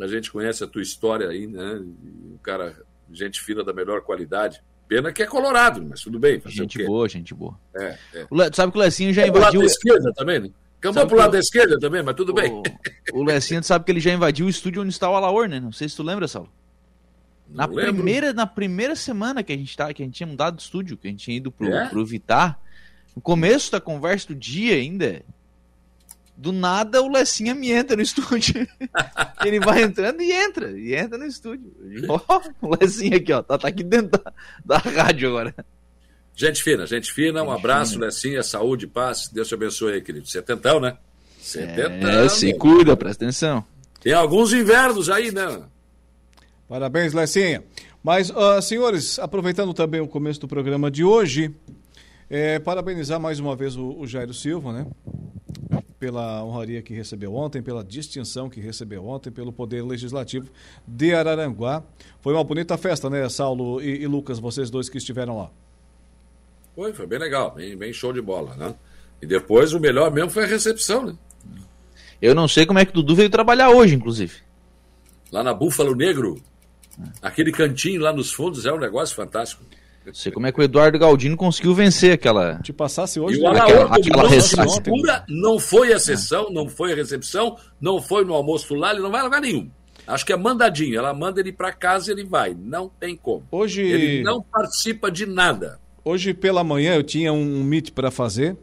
A gente conhece a tua história aí, né? Um cara, gente fina da melhor qualidade. Pena que é colorado, mas tudo bem. Gente boa, gente boa. É, é. Le... Sabe que o Lecinho já é invadiu. Lado da esquerda também, né? Cambou pro lado da esquerda também, mas tudo o... bem. O Lecinho sabe que ele já invadiu o estúdio onde está o Alaor, né? Não sei se tu lembra, Saulo. Na primeira, na primeira semana que a gente tá, que a gente tinha mudado de estúdio, que a gente tinha ido pro, é? pro Vitar, no começo da conversa do dia ainda, do nada o Lecinha me entra no estúdio. Ele vai entrando e entra, e entra no estúdio. Ó, o Lecinha aqui, ó, tá, tá aqui dentro da, da rádio agora. Gente fina, gente fina, um abraço, fina. Lecinha, saúde, paz, Deus te abençoe aí, querido. Setentão, né? Setentão. É, se cuida, presta atenção. Tem alguns invernos aí, né? Parabéns, Lecinha. Mas, uh, senhores, aproveitando também o começo do programa de hoje, é, parabenizar mais uma vez o, o Jairo Silva, né? Pela honraria que recebeu ontem, pela distinção que recebeu ontem, pelo Poder Legislativo de Araranguá. Foi uma bonita festa, né, Saulo e, e Lucas, vocês dois que estiveram lá. Foi, foi bem legal, bem, bem show de bola, né? E depois o melhor mesmo foi a recepção, né? Eu não sei como é que o Dudu veio trabalhar hoje, inclusive. Lá na Búfalo Negro, aquele cantinho lá nos fundos é um negócio fantástico. Não sei como é que o Eduardo Galdino conseguiu vencer aquela. Te passasse hoje. E o Alaor, aquela, aquela pura, não foi a sessão, não foi a recepção, não foi no almoço lá, ele não vai lugar nenhum. Acho que é mandadinho. Ela manda ele para casa e ele vai. Não tem como. Hoje. Ele não participa de nada. Hoje pela manhã eu tinha um meet para fazer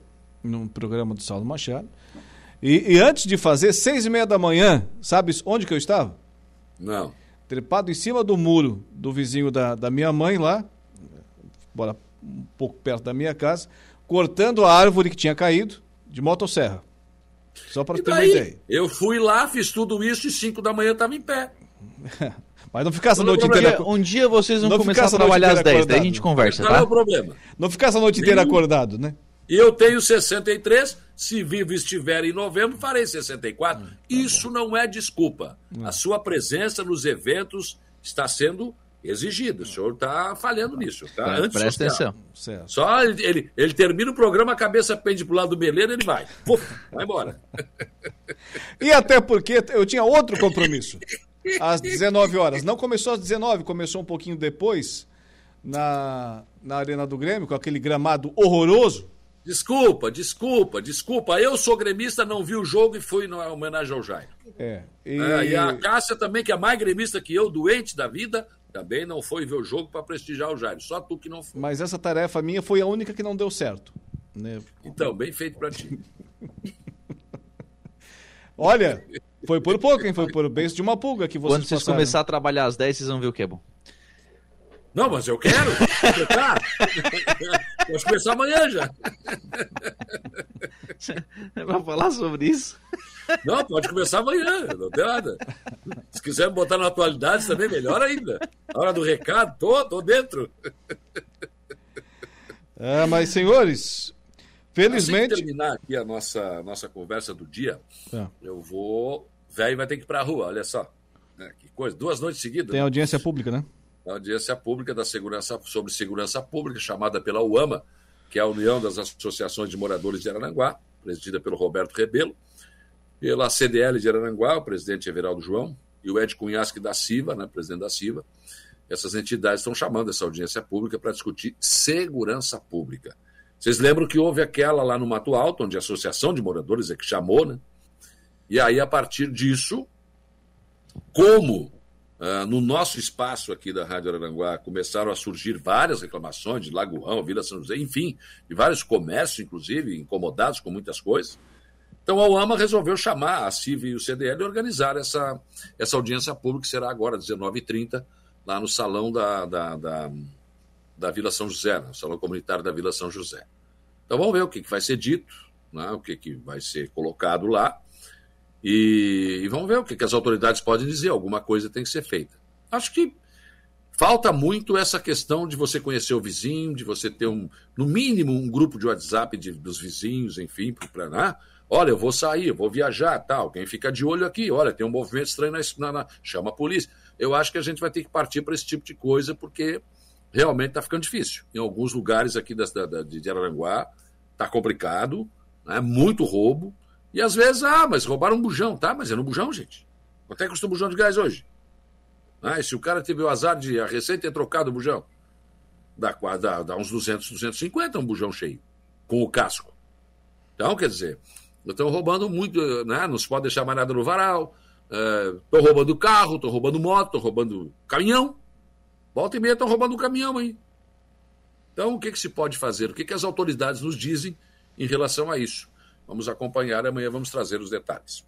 no programa do Saulo Machado. E, e, antes de fazer, seis e meia da manhã, sabes onde que eu estava? Não. Trepado em cima do muro do vizinho da, da minha mãe lá, bora um pouco perto da minha casa, cortando a árvore que tinha caído de motosserra. Só para ter uma ideia. Eu fui lá, fiz tudo isso e cinco da manhã estava em pé. Mas não ficasse a noite inteira. Um dia vocês vão começar a trabalhar às 10, daí a gente conversa, Qual tá? é o problema? Não ficasse a noite inteira acordado, né? Eu tenho 63, se vivo estiver em novembro, farei 64. Hum, tá Isso bom. não é desculpa. Hum. A sua presença nos eventos está sendo exigida. O senhor está falhando nisso. Tá? É, presta atenção. Só ele, ele, ele, termina o programa, a cabeça pende para o lado do Beleiro ele vai. Puf, vai embora. e até porque eu tinha outro compromisso. Às 19 horas. Não começou às 19, começou um pouquinho depois, na, na Arena do Grêmio, com aquele gramado horroroso. Desculpa, desculpa, desculpa. Eu sou gremista, não vi o jogo e fui na homenagem ao Jair. É. E... é. e... a Cássia também, que é mais gremista que eu, doente da vida, também não foi ver o jogo para prestigiar o Jair. Só tu que não foi. Mas essa tarefa minha foi a única que não deu certo. Né? Então, bem feito para ti. Olha, foi por pouco, hein? Foi por beijo de uma pulga que vocês Quando vocês passaram. começar a trabalhar às 10, vocês vão ver o que é bom. Não, mas eu quero. Vamos começar amanhã já. Vai falar sobre isso? Não, pode começar amanhã, não tem nada. Se quiser botar na atualidade também, melhor ainda. A hora do recado, tô, tô dentro. É, mas, senhores, felizmente. Assim terminar aqui a nossa, nossa conversa do dia, é. eu vou. Velho vai ter que ir pra rua, olha só. É, que coisa, duas noites seguidas. Tem audiência pública, né? A audiência pública da segurança sobre segurança pública, chamada pela UAMA, que é a União das Associações de Moradores de Araranguá, presidida pelo Roberto Rebelo, pela CDL de Araranguá, o presidente Everaldo João, e o Ed Cunhasque da CIVA, né, presidente da CIVA. Essas entidades estão chamando essa audiência pública para discutir segurança pública. Vocês lembram que houve aquela lá no Mato Alto, onde a Associação de Moradores é que chamou, né? E aí, a partir disso, como Uh, no nosso espaço aqui da Rádio Araranguá começaram a surgir várias reclamações de Lagoão, Vila São José, enfim, de vários comércios, inclusive, incomodados com muitas coisas. Então a UAMA resolveu chamar a CIV e o CDL e organizar essa, essa audiência pública, que será agora, 19h30, lá no salão da, da, da, da Vila São José, no salão comunitário da Vila São José. Então vamos ver o que, que vai ser dito, né, o que, que vai ser colocado lá. E, e vamos ver o que, que as autoridades podem dizer. Alguma coisa tem que ser feita. Acho que falta muito essa questão de você conhecer o vizinho, de você ter um, no mínimo, um grupo de WhatsApp de, dos vizinhos, enfim, para né? Olha, eu vou sair, eu vou viajar, tal. Quem fica de olho aqui, olha, tem um movimento estranho na, na, chama a polícia. Eu acho que a gente vai ter que partir para esse tipo de coisa, porque realmente está ficando difícil. Em alguns lugares aqui da, da, de Araranguá está complicado, né? muito roubo. E às vezes, ah, mas roubaram um bujão, tá? Mas é no bujão, gente. Quanto é que custa um bujão de gás hoje? Ah, e se o cara teve o azar de a recém ter trocado o bujão, dá, dá, dá uns 200, 250 um bujão cheio, com o casco. Então, quer dizer, estão roubando muito, né? Não se pode deixar mais nada no varal. Estão é, roubando carro, estão roubando moto, estão roubando caminhão. Volta e meia estão roubando um caminhão aí. Então, o que, que se pode fazer? O que, que as autoridades nos dizem em relação a isso? Vamos acompanhar, amanhã vamos trazer os detalhes.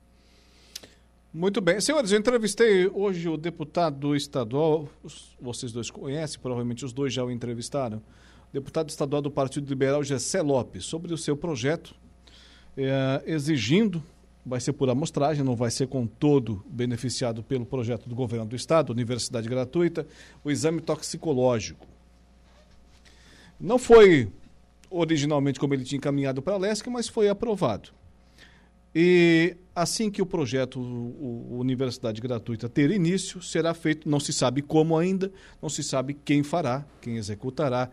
Muito bem. Senhores, eu entrevistei hoje o deputado estadual, vocês dois conhecem, provavelmente os dois já o entrevistaram, deputado estadual do Partido Liberal, Gessé Lopes, sobre o seu projeto, é, exigindo, vai ser por amostragem, não vai ser com todo beneficiado pelo projeto do governo do estado, universidade gratuita, o exame toxicológico. Não foi originalmente como ele tinha encaminhado para a LESC, mas foi aprovado. E assim que o projeto o, o Universidade Gratuita ter início, será feito, não se sabe como ainda, não se sabe quem fará, quem executará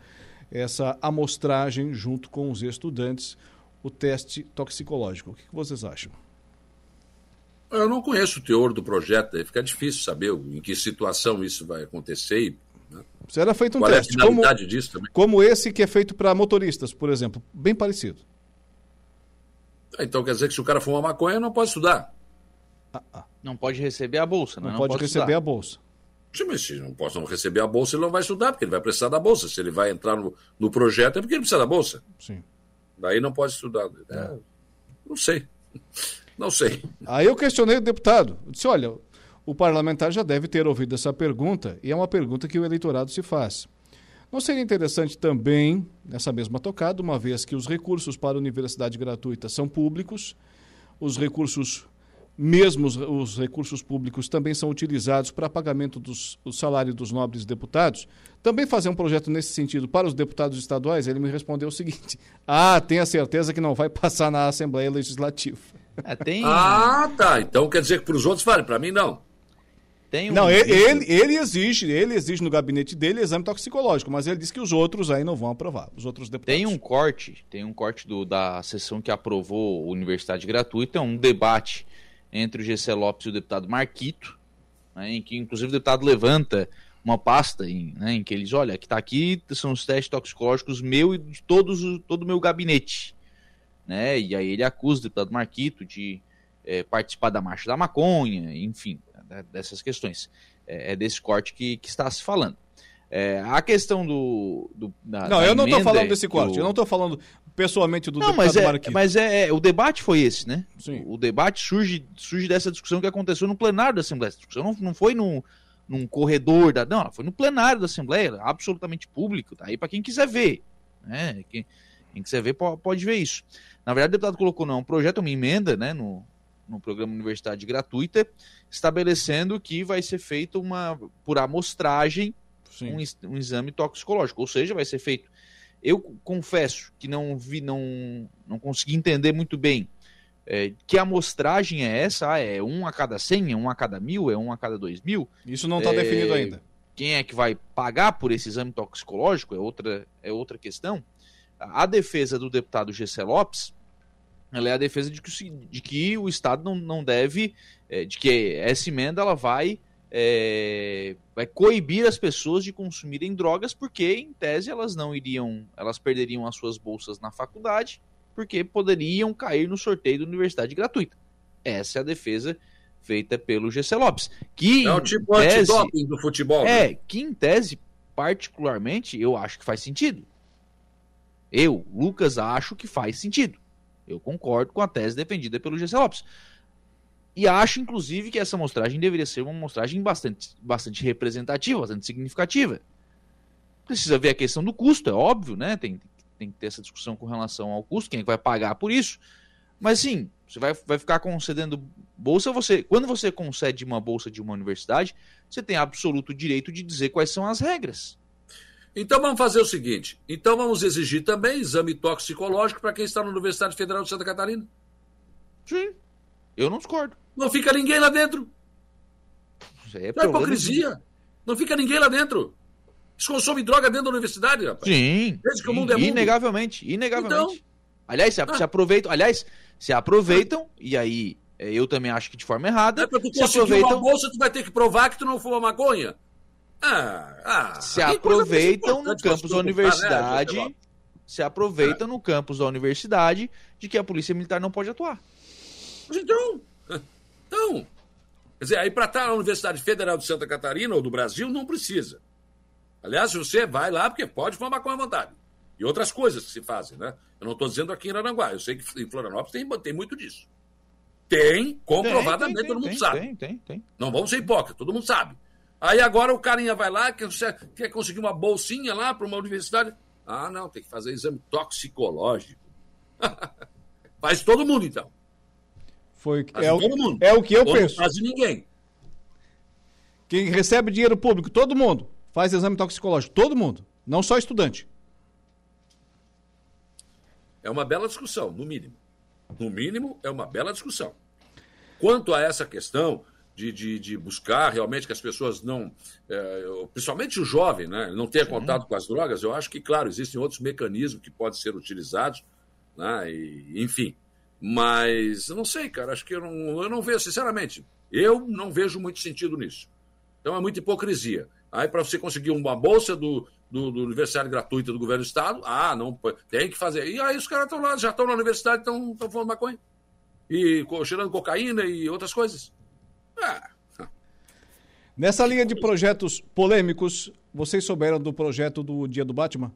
essa amostragem junto com os estudantes, o teste toxicológico. O que vocês acham? Eu não conheço o teor do projeto, fica difícil saber em que situação isso vai acontecer. Né? Será feito um Qual teste. É a como, disso também? como esse que é feito para motoristas, por exemplo, bem parecido. Então quer dizer que se o cara fumar maconha, não pode estudar. Ah, ah. Não pode receber a bolsa, não, não pode, pode receber estudar. a bolsa. Sim, mas se não posso não receber a bolsa, ele não vai estudar, porque ele vai precisar da bolsa. Se ele vai entrar no, no projeto, é porque ele precisa da bolsa. Sim. Daí não pode estudar. É, não sei. Não sei. Aí eu questionei o deputado. Eu disse: olha, o parlamentar já deve ter ouvido essa pergunta, e é uma pergunta que o eleitorado se faz. Não seria interessante também, nessa mesma tocada, uma vez que os recursos para a universidade gratuita são públicos, os recursos, mesmo os, os recursos públicos, também são utilizados para pagamento dos do salário dos nobres deputados, também fazer um projeto nesse sentido para os deputados estaduais? Ele me respondeu o seguinte: ah, tenha certeza que não vai passar na Assembleia Legislativa. É, tem... Ah, tá. Então quer dizer que para os outros vale, para mim não. Tem um não, ele, ele, ele, exige, ele exige no gabinete dele exame toxicológico, mas ele diz que os outros aí não vão aprovar, os outros deputados. Tem um corte, tem um corte do, da sessão que aprovou Universidade Gratuita, um debate entre o GC Lopes e o deputado Marquito, né, em que inclusive o deputado levanta uma pasta em, né, em que eles, olha, que está aqui são os testes toxicológicos meu e de todos, todo o meu gabinete. Né, e aí ele acusa o deputado Marquito de é, participar da marcha da maconha, enfim, dessas questões. É, é, desse corte que, que está se falando. É, a questão do. do da, não, da eu não estou falando desse corte, eu não estou falando pessoalmente do não, deputado mas é, Marquinhos. Mas é, o debate foi esse, né? Sim. O, o, debate surge, surge dessa discussão que aconteceu no plenário da Assembleia. Essa discussão não, não foi no, num corredor da. Não, foi no plenário da Assembleia, absolutamente público, tá aí para quem quiser ver. Né? Quem, quem quiser ver pode, pode, ver isso. Na verdade, o deputado colocou não, um projeto, uma emenda, né, no, no programa Universidade Gratuita, estabelecendo que vai ser feito uma, por amostragem, um, um, exame toxicológico, ou seja, vai ser feito. Eu confesso que não vi, não, não consegui entender muito bem é, que amostragem é essa. Ah, é um a cada 100, é um a cada mil, é um a cada dois mil? Isso não está é, definido ainda. Quem é que vai pagar por esse exame toxicológico é outra, é outra questão. A defesa do deputado Gessé Lopes ela é a defesa de que, de que o Estado não, não deve, é, de que essa emenda ela vai, é, vai coibir as pessoas de consumirem drogas, porque em tese elas não iriam, elas perderiam as suas bolsas na faculdade, porque poderiam cair no sorteio da universidade gratuita. Essa é a defesa feita pelo GC Lopes. Que é o tipo tese, antidoping do futebol. É, né? que em tese, particularmente, eu acho que faz sentido. Eu, Lucas, acho que faz sentido. Eu concordo com a tese defendida pelo GC Lopes. E acho, inclusive, que essa mostragem deveria ser uma mostragem bastante, bastante representativa, bastante significativa. Precisa ver a questão do custo, é óbvio, né? Tem, tem que ter essa discussão com relação ao custo, quem é vai pagar por isso. Mas sim, você vai, vai ficar concedendo bolsa, você. Quando você concede uma bolsa de uma universidade, você tem absoluto direito de dizer quais são as regras. Então vamos fazer o seguinte: então vamos exigir também exame toxicológico para quem está na Universidade Federal de Santa Catarina. Sim. Eu não discordo. Não fica ninguém lá dentro. Isso é, é hipocrisia. De... Não fica ninguém lá dentro. Eles consomem droga dentro da universidade, rapaz. Sim. Desde que sim, o mundo é mundo. Inegavelmente. Inegavelmente. Então, aliás, se, ah. se, aproveitam. Aliás, se aproveitam, ah. e aí eu também acho que de forma errada. É porque tu se aproveitam... uma bolsa, tu vai ter que provar que tu não fuma maconha. Ah, ah, se aproveitam no campus da universidade. Né, se aproveitam é. no campus da universidade de que a polícia militar não pode atuar. Então, então, quer dizer, aí para estar na Universidade Federal de Santa Catarina ou do Brasil não precisa. Aliás, você vai lá porque pode fumar com a vontade. E outras coisas que se fazem, né? Eu não estou dizendo aqui em Aranguá, eu sei que em Florianópolis tem, tem muito disso. Tem, comprovadamente, tem, tem, todo mundo sabe. Tem, tem, tem. Não vamos ser hipócritas, todo mundo sabe. Aí agora o carinha vai lá, quer, quer conseguir uma bolsinha lá para uma universidade. Ah, não, tem que fazer exame toxicológico. Faz todo mundo, então. Foi, é, o, todo mundo. é o que eu Ou penso. Não faz ninguém. Quem recebe dinheiro público, todo mundo, faz exame toxicológico. Todo mundo. Não só estudante. É uma bela discussão, no mínimo. No mínimo, é uma bela discussão. Quanto a essa questão de, de, de, buscar realmente que as pessoas não, é, principalmente o jovem, né, não tenha contato com as drogas, eu acho que, claro, existem outros mecanismos que podem ser utilizados, né, e, enfim. Mas eu não sei, cara, acho que eu não, eu não vejo, sinceramente, eu não vejo muito sentido nisso. Então é muita hipocrisia. Aí, para você conseguir uma bolsa do, do, do, universidade gratuita do governo do estado, ah, não, tem que fazer. E aí os caras estão lá, já estão na universidade, estão falando maconha. E cheirando cocaína e outras coisas. Ah. Nessa linha de projetos polêmicos, vocês souberam do projeto do Dia do Batman?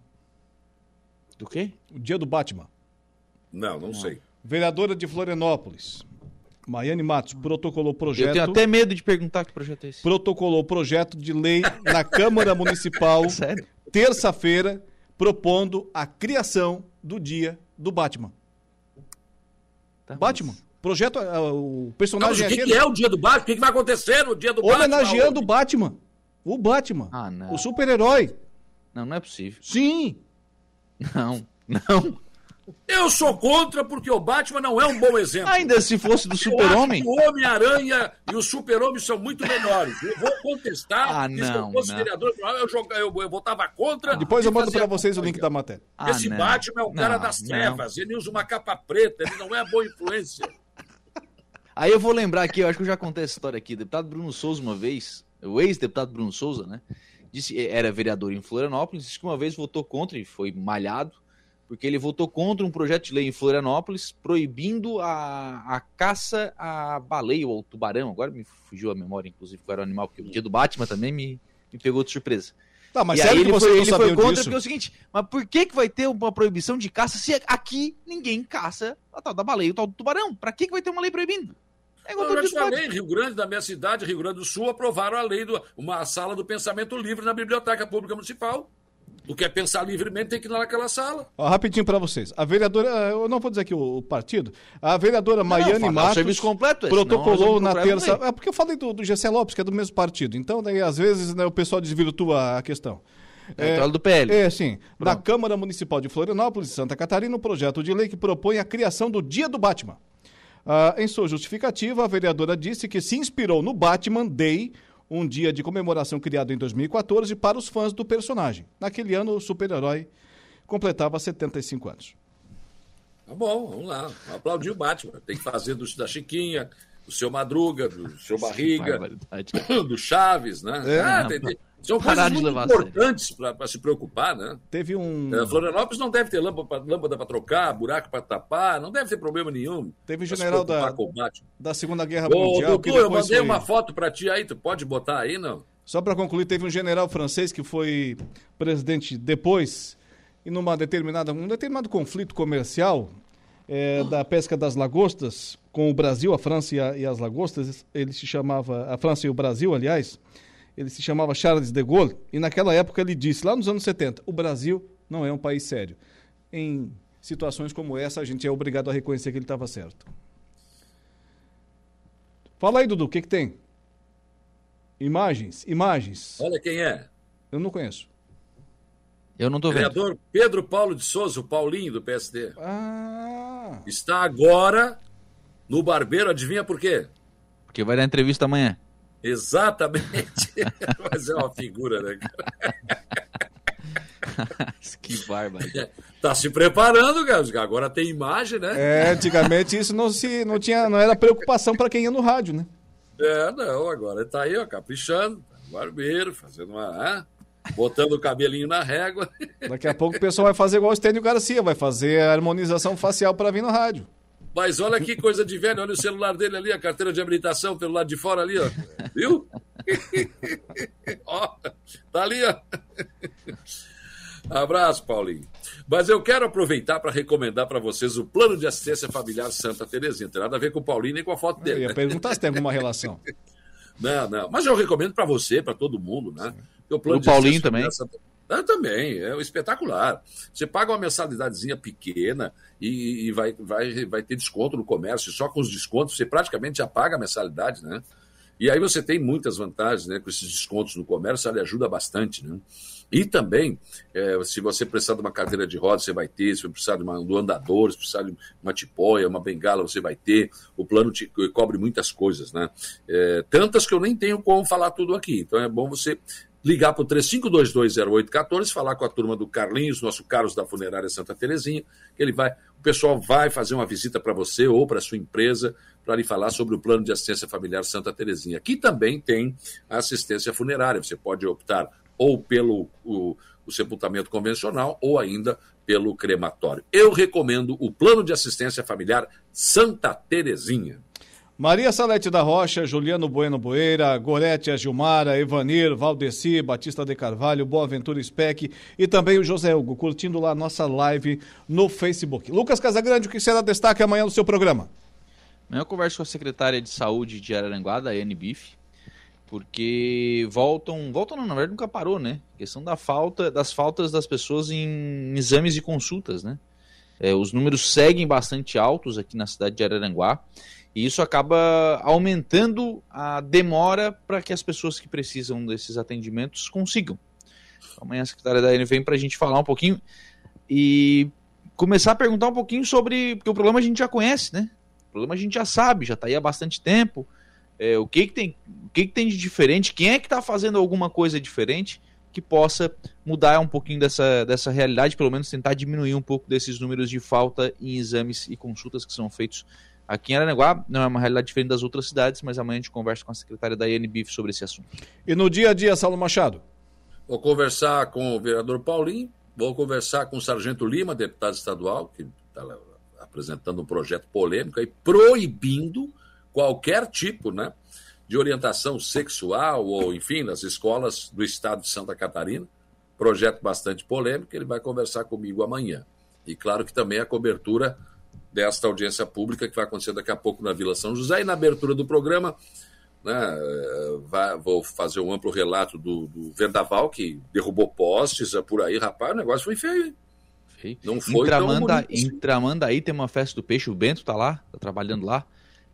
Do quê? O Dia do Batman. Não, não, não. sei. Vereadora de Florianópolis, Maiane Matos, protocolou projeto. Eu tenho até medo de perguntar que projeto é esse. Protocolou projeto de lei na Câmara Municipal, terça-feira, propondo a criação do Dia do Batman. Tá, Batman. Mas... Projeto, uh, o personagem. Mas o que, que, é o dia do Batman? O que, que vai acontecer no dia do Homenageando Batman? Homenageando o Batman. O Batman. Ah, não. O super-herói. Não, não é possível. Sim. Não, não. Eu sou contra porque o Batman não é um bom exemplo. Ainda se fosse do Super-Homem. O Homem-Aranha e o Super-Homem são muito melhores. Eu vou contestar. Ah, não, se eu fosse não. vereador, eu, eu, eu votava contra. Depois eu mando para vocês o link da matéria. Ah, Esse não. Batman é o cara não, das trevas. Ele usa uma capa preta, ele não é boa influência. Aí eu vou lembrar aqui, eu acho que eu já contei essa história aqui. O deputado Bruno Souza, uma vez, o ex-deputado Bruno Souza, né? Disse, era vereador em Florianópolis, disse que uma vez votou contra e foi malhado porque ele votou contra um projeto de lei em Florianópolis proibindo a, a caça a baleia ou ao tubarão. Agora me fugiu a memória, inclusive, qual era o animal, porque o dia do Batman também me, me pegou de surpresa. Tá, mas e sério aí ele foi, ele foi contra disso? porque é o seguinte, mas por que, que vai ter uma proibição de caça se aqui ninguém caça a tal da baleia, o tal do tubarão? Pra que, que vai ter uma lei proibindo? É eu já te falei, Rio Grande, da minha cidade, Rio Grande do Sul, aprovaram a lei, do, uma sala do pensamento livre na Biblioteca Pública Municipal. Tu quer pensar livremente, tem que ir lá naquela sala. Ó, rapidinho para vocês. A vereadora, eu não vou dizer aqui o, o partido, a vereadora não, Maiane não, Matos serviço completo esse, protocolou não, na terça. É porque eu falei do, do Gessé Lopes, que é do mesmo partido. Então, daí, às vezes, né, o pessoal desvirtua a questão. É, é do PL. É, sim. Pronto. Na Câmara Municipal de Florianópolis, Santa Catarina, um projeto de lei que propõe a criação do Dia do Batman. Ah, em sua justificativa, a vereadora disse que se inspirou no Batman Day, um dia de comemoração criado em 2014 para os fãs do personagem. Naquele ano, o super-herói completava 75 anos. Tá bom, vamos lá. Aplaudir o Batman. Tem que fazer do, da Chiquinha, do seu Madruga, do seu Barriga, do Chaves, né? É, ah, tem, tem, são coisas muito importantes para se preocupar, né? Teve um. É, Florianópolis não deve ter lâmpada para trocar, buraco para tapar, não deve ter problema nenhum. Teve o general da, da Segunda Guerra Ô, Mundial. Doutor, eu mandei foi... uma foto para ti aí, tu pode botar aí, não? Só para concluir, teve um general francês que foi presidente depois, e numa determinada, um determinado conflito comercial é, da pesca das lagostas com o Brasil, a França e, a, e as lagostas, ele se chamava, a França e o Brasil, aliás ele se chamava Charles de Gaulle, e naquela época ele disse, lá nos anos 70, o Brasil não é um país sério. Em situações como essa, a gente é obrigado a reconhecer que ele estava certo. Fala aí, Dudu, o que, que tem? Imagens, imagens. Olha quem é. Eu não conheço. Eu não tô vendo. Vereador Pedro Paulo de Souza, o Paulinho do PSD. Ah. Está agora no Barbeiro, adivinha por quê? Porque vai dar entrevista amanhã. Exatamente. Mas é uma figura, né, cara? que bárbaro. Tá se preparando, cara. Agora tem imagem, né? É, antigamente isso não, se, não, tinha, não era preocupação para quem ia no rádio, né? É, não, agora tá aí, ó, caprichando, barbeiro, fazendo uma. Botando o cabelinho na régua. Daqui a pouco o pessoal vai fazer igual o Estênio Garcia, vai fazer a harmonização facial para vir no rádio. Mas olha que coisa de velho, olha o celular dele ali, a carteira de habilitação pelo lado de fora ali, ó. Viu? ó, tá ali, ó. Abraço, Paulinho. Mas eu quero aproveitar para recomendar para vocês o Plano de Assistência Familiar Santa Terezinha. Não tem nada a ver com o Paulinho nem com a foto dele. Eu ia né? perguntar se tem alguma relação. Não, não. Mas eu recomendo para você, para todo mundo, né? O, plano o Paulinho também. Ah, também, é espetacular. Você paga uma mensalidadezinha pequena e, e, vai, vai, vai ter desconto no comércio. Só com os descontos você praticamente já paga a mensalidade, né? E aí você tem muitas vantagens, né? Com esses descontos no comércio, ele ajuda bastante, né? E também, é, se você precisar de uma cadeira de rodas, você vai ter. Se você precisar de uma, do andador, se precisar de uma tipóia, uma bengala, você vai ter. O plano te, cobre muitas coisas, né? É, tantas que eu nem tenho como falar tudo aqui. Então é bom você ligar para o 35220814, falar com a turma do Carlinhos, nosso Carlos da Funerária Santa Terezinha, ele vai, o pessoal vai fazer uma visita para você ou para sua empresa para lhe falar sobre o plano de assistência familiar Santa Terezinha. Aqui também tem assistência funerária. Você pode optar ou pelo o, o sepultamento convencional ou ainda pelo crematório. Eu recomendo o plano de assistência familiar Santa Terezinha. Maria Salete da Rocha, Juliano Bueno Boeira, Gorete Gilmara, Evanir, Valdeci, Batista de Carvalho, Boaventura Speck e também o José Hugo, curtindo lá a nossa live no Facebook. Lucas Casagrande, o que será destaque amanhã no seu programa? Amanhã eu converso com a secretária de saúde de Araranguá, da Anne Biff, porque voltam, voltam não, na verdade nunca parou, né? A questão da falta, das faltas das pessoas em exames e consultas, né? É, os números seguem bastante altos aqui na cidade de Araranguá. E isso acaba aumentando a demora para que as pessoas que precisam desses atendimentos consigam. Então, amanhã a secretária da AN vem para a gente falar um pouquinho e começar a perguntar um pouquinho sobre. Porque o problema a gente já conhece, né? O problema a gente já sabe, já está aí há bastante tempo. É, o que, que tem, o que, que tem de diferente? Quem é que está fazendo alguma coisa diferente que possa mudar um pouquinho dessa, dessa realidade, pelo menos tentar diminuir um pouco desses números de falta em exames e consultas que são feitos Aqui em Aranaguá não é uma realidade diferente das outras cidades, mas amanhã a gente conversa com a secretária da INBIF sobre esse assunto. E no dia a dia, Saulo Machado? Vou conversar com o vereador Paulinho, vou conversar com o Sargento Lima, deputado estadual, que está apresentando um projeto polêmico aí, proibindo qualquer tipo né, de orientação sexual ou, enfim, nas escolas do estado de Santa Catarina. Projeto bastante polêmico, ele vai conversar comigo amanhã. E claro que também a cobertura desta audiência pública que vai acontecer daqui a pouco na Vila São José. E na abertura do programa, né, vai, vou fazer um amplo relato do, do, vendaval que derrubou postes é por aí. Rapaz, o negócio foi feio. feio. Não foi Intramanda, tão assim. Tramanda aí tem uma festa do peixe, o Bento tá lá, tá trabalhando lá.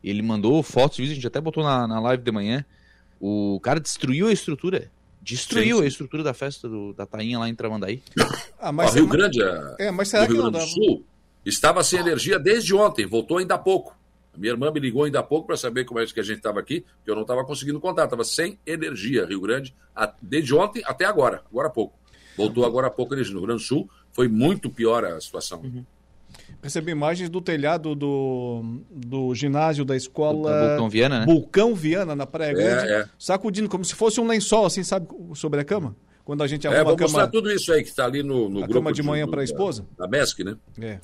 Ele mandou fotos, a gente até botou na, na live de manhã. O cara destruiu a estrutura. Destruiu sim, sim. a estrutura da festa do, da Tainha lá em Tramandaí. Ah, mas Rio Grande, é, é mas será Rio Grande do Sul, Estava sem energia desde ontem, voltou ainda há pouco. A minha irmã me ligou ainda há pouco para saber como é que a gente estava aqui, que eu não estava conseguindo contar. Estava sem energia, Rio Grande, desde ontem até agora, agora há pouco. Voltou agora há pouco energia. No Rio Grande do Sul foi muito pior a situação. Uhum. Recebi imagens do telhado do, do ginásio da escola. Vulcão Viana, né? Vulcão Viana, na Praia Grande, é, é. sacudindo, como se fosse um lençol, assim, sabe, sobre a cama? Quando a gente arruma é, vou a cama. mostrar tudo isso aí que está ali no, no a grupo. cama de manhã para a esposa? Da MESC, né? É.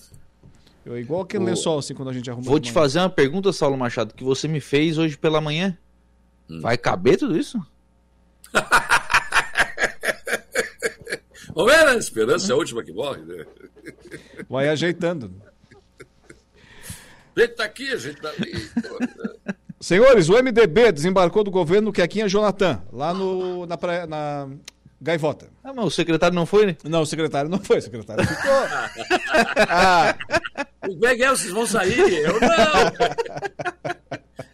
Eu, igual aquele o... lençol, assim, quando a gente arruma. Vou te fazer uma pergunta, Saulo Machado, que você me fez hoje pela manhã. Hum. Vai caber tudo isso? Vamos ver, né? Esperança é a última que morre, né? Vai ajeitando. A gente tá aqui, a gente tá ali. Senhores, o MDB desembarcou do governo Quequinha Jonathan, lá no, na, praia, na Gaivota. Ah, mas o secretário não foi, né? Não, o secretário não foi, o secretário ficou. ah. Como é que é? Vocês vão sair? Eu não!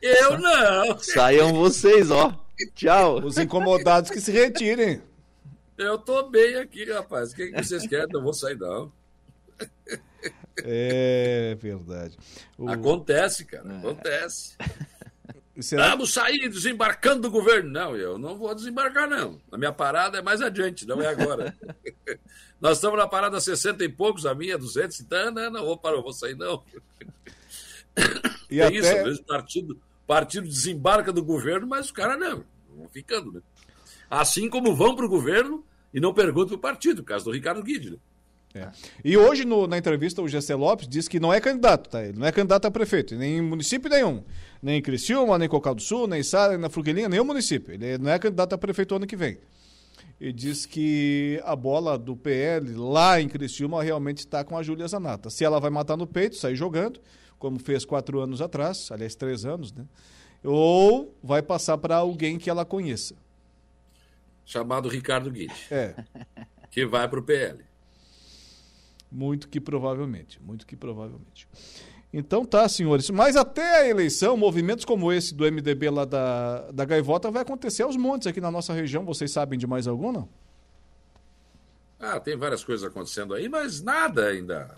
Eu não! Saiam vocês, ó. Tchau. Os incomodados que se retirem. Eu tô bem aqui, rapaz. O que, que vocês querem? Não vou sair, não. É verdade. O... Acontece, cara, é. acontece. Será... Vamos sair desembarcando do governo. Não, eu não vou desembarcar, não. A minha parada é mais adiante, não é agora. Nós estamos na parada 60 e poucos, a minha 200, então não, não vou parar, vou sair, não. E é até... isso, às vezes partido, partido desembarca do governo, mas os caras não, vão ficando, né? Assim como vão para o governo e não perguntam para o partido, caso do Ricardo Guide, né? É. E hoje, no, na entrevista, o Gessé Lopes disse que não é candidato, tá? Ele não é candidato a prefeito, nem em município nenhum. Nem em Criciúma, nem em Cocal do Sul, nem em Sara, nem na Fruguelinha, nenhum município. Ele não é candidato a prefeito ano que vem. E diz que a bola do PL lá em Criciúma realmente está com a Júlia Zanata. Se ela vai matar no peito, sair jogando, como fez quatro anos atrás, aliás, três anos, né? Ou vai passar para alguém que ela conheça. Chamado Ricardo Guide. É. Que vai para o PL. Muito que provavelmente, muito que provavelmente. Então tá, senhores. Mas até a eleição, movimentos como esse do MDB lá da, da Gaivota vai acontecer aos montes aqui na nossa região. Vocês sabem de mais algum, não? Ah, tem várias coisas acontecendo aí, mas nada ainda.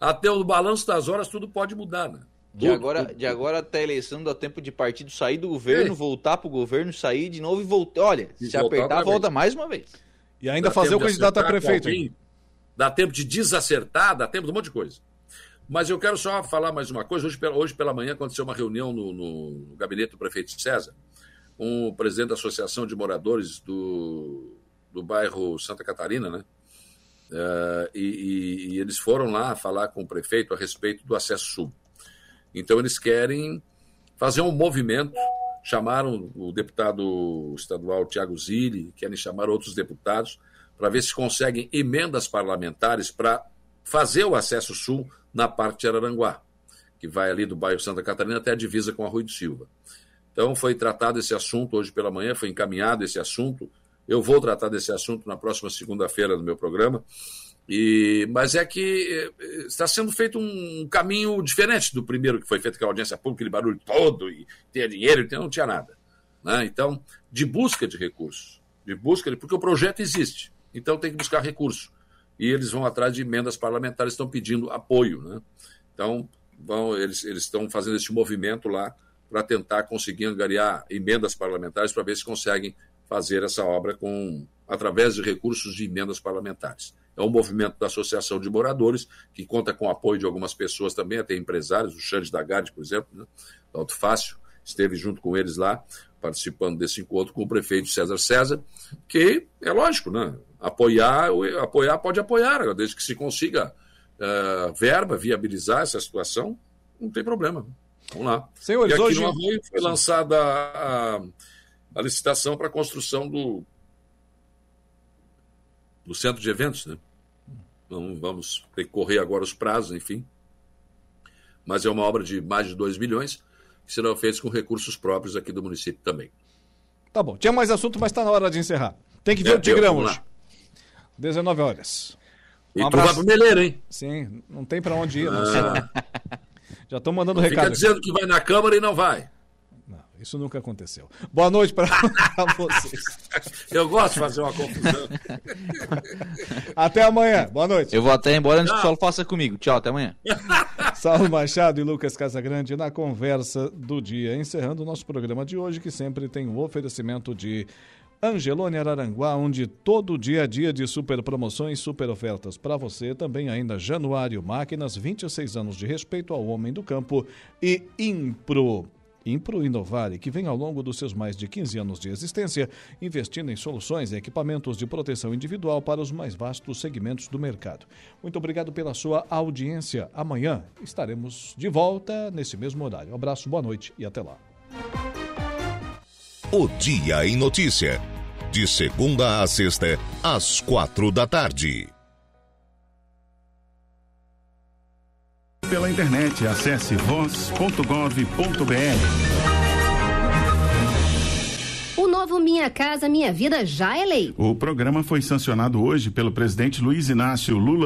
Até o balanço das horas tudo pode mudar, né? De agora, de agora até a eleição dá tempo de partido sair do governo, é. voltar pro governo, sair de novo e voltar. Olha, e se apertar, volta mais uma vez. E ainda dá fazer o candidato a prefeito. Alguém, dá tempo de desacertar, dá tempo de um monte de coisa. Mas eu quero só falar mais uma coisa. Hoje, hoje pela manhã aconteceu uma reunião no, no gabinete do prefeito César, com o presidente da Associação de Moradores do, do bairro Santa Catarina, né? Uh, e, e, e, eles foram lá falar com o prefeito a respeito do acesso sul. Então, eles querem fazer um movimento. Chamaram o deputado estadual Tiago Zilli, querem chamar outros deputados para ver se conseguem emendas parlamentares para fazer o acesso sul na parte de Araranguá, que vai ali do bairro Santa Catarina até a divisa com a Rui do Silva. Então, foi tratado esse assunto hoje pela manhã, foi encaminhado esse assunto eu vou tratar desse assunto na próxima segunda-feira no meu programa. E, mas é que eh, está sendo feito um caminho diferente do primeiro que foi feito com a audiência pública, aquele barulho todo, e ter dinheiro, então não tinha nada. Né? Então, de busca de recursos, de busca de, porque o projeto existe, então tem que buscar recurso. E eles vão atrás de emendas parlamentares, estão pedindo apoio. Né? Então, vão, eles, eles estão fazendo esse movimento lá para tentar conseguir angariar emendas parlamentares para ver se conseguem fazer essa obra com através de recursos de emendas parlamentares. É um movimento da Associação de Moradores, que conta com o apoio de algumas pessoas também, até empresários, o Xande Dagard, por exemplo, né, da Alto Fácil, esteve junto com eles lá, participando desse encontro com o prefeito César César, que é lógico, né? Apoiar, apoiar pode apoiar, desde que se consiga uh, verba, viabilizar essa situação, não tem problema. Vamos lá. Senhores, e aqui hoje... no Arroio foi lançada a, a licitação para a construção do, do centro de eventos, né? Vamos, vamos ter que correr agora os prazos, enfim. Mas é uma obra de mais de 2 milhões, que serão feitos com recursos próprios aqui do município também. Tá bom. Tinha mais assunto, mas está na hora de encerrar. Tem que ver é, o Tigrão hoje. 19 horas. E um tu vai pro Meleiro, hein? Sim, não tem para onde ir. Ah. Já estão mandando não recado. Fica dizendo que vai na Câmara e não vai. Isso nunca aconteceu. Boa noite para vocês. Eu gosto de fazer uma confusão. Até amanhã. Boa noite. Eu vou até embora antes que o Saulo faça comigo. Tchau, até amanhã. Saulo Machado e Lucas Casagrande na conversa do dia. Encerrando o nosso programa de hoje, que sempre tem o um oferecimento de Angelone Araranguá, onde todo dia a dia de super promoções, super ofertas para você. Também ainda Januário Máquinas, 26 anos de respeito ao homem do campo e Impro. Impro Inovare, que vem ao longo dos seus mais de 15 anos de existência, investindo em soluções e equipamentos de proteção individual para os mais vastos segmentos do mercado. Muito obrigado pela sua audiência. Amanhã estaremos de volta nesse mesmo horário. Um abraço, boa noite e até lá. O Dia em Notícia. De segunda a sexta, às quatro da tarde. Pela internet, acesse voz.gov.br. O novo Minha Casa Minha Vida já é lei. O programa foi sancionado hoje pelo presidente Luiz Inácio Lula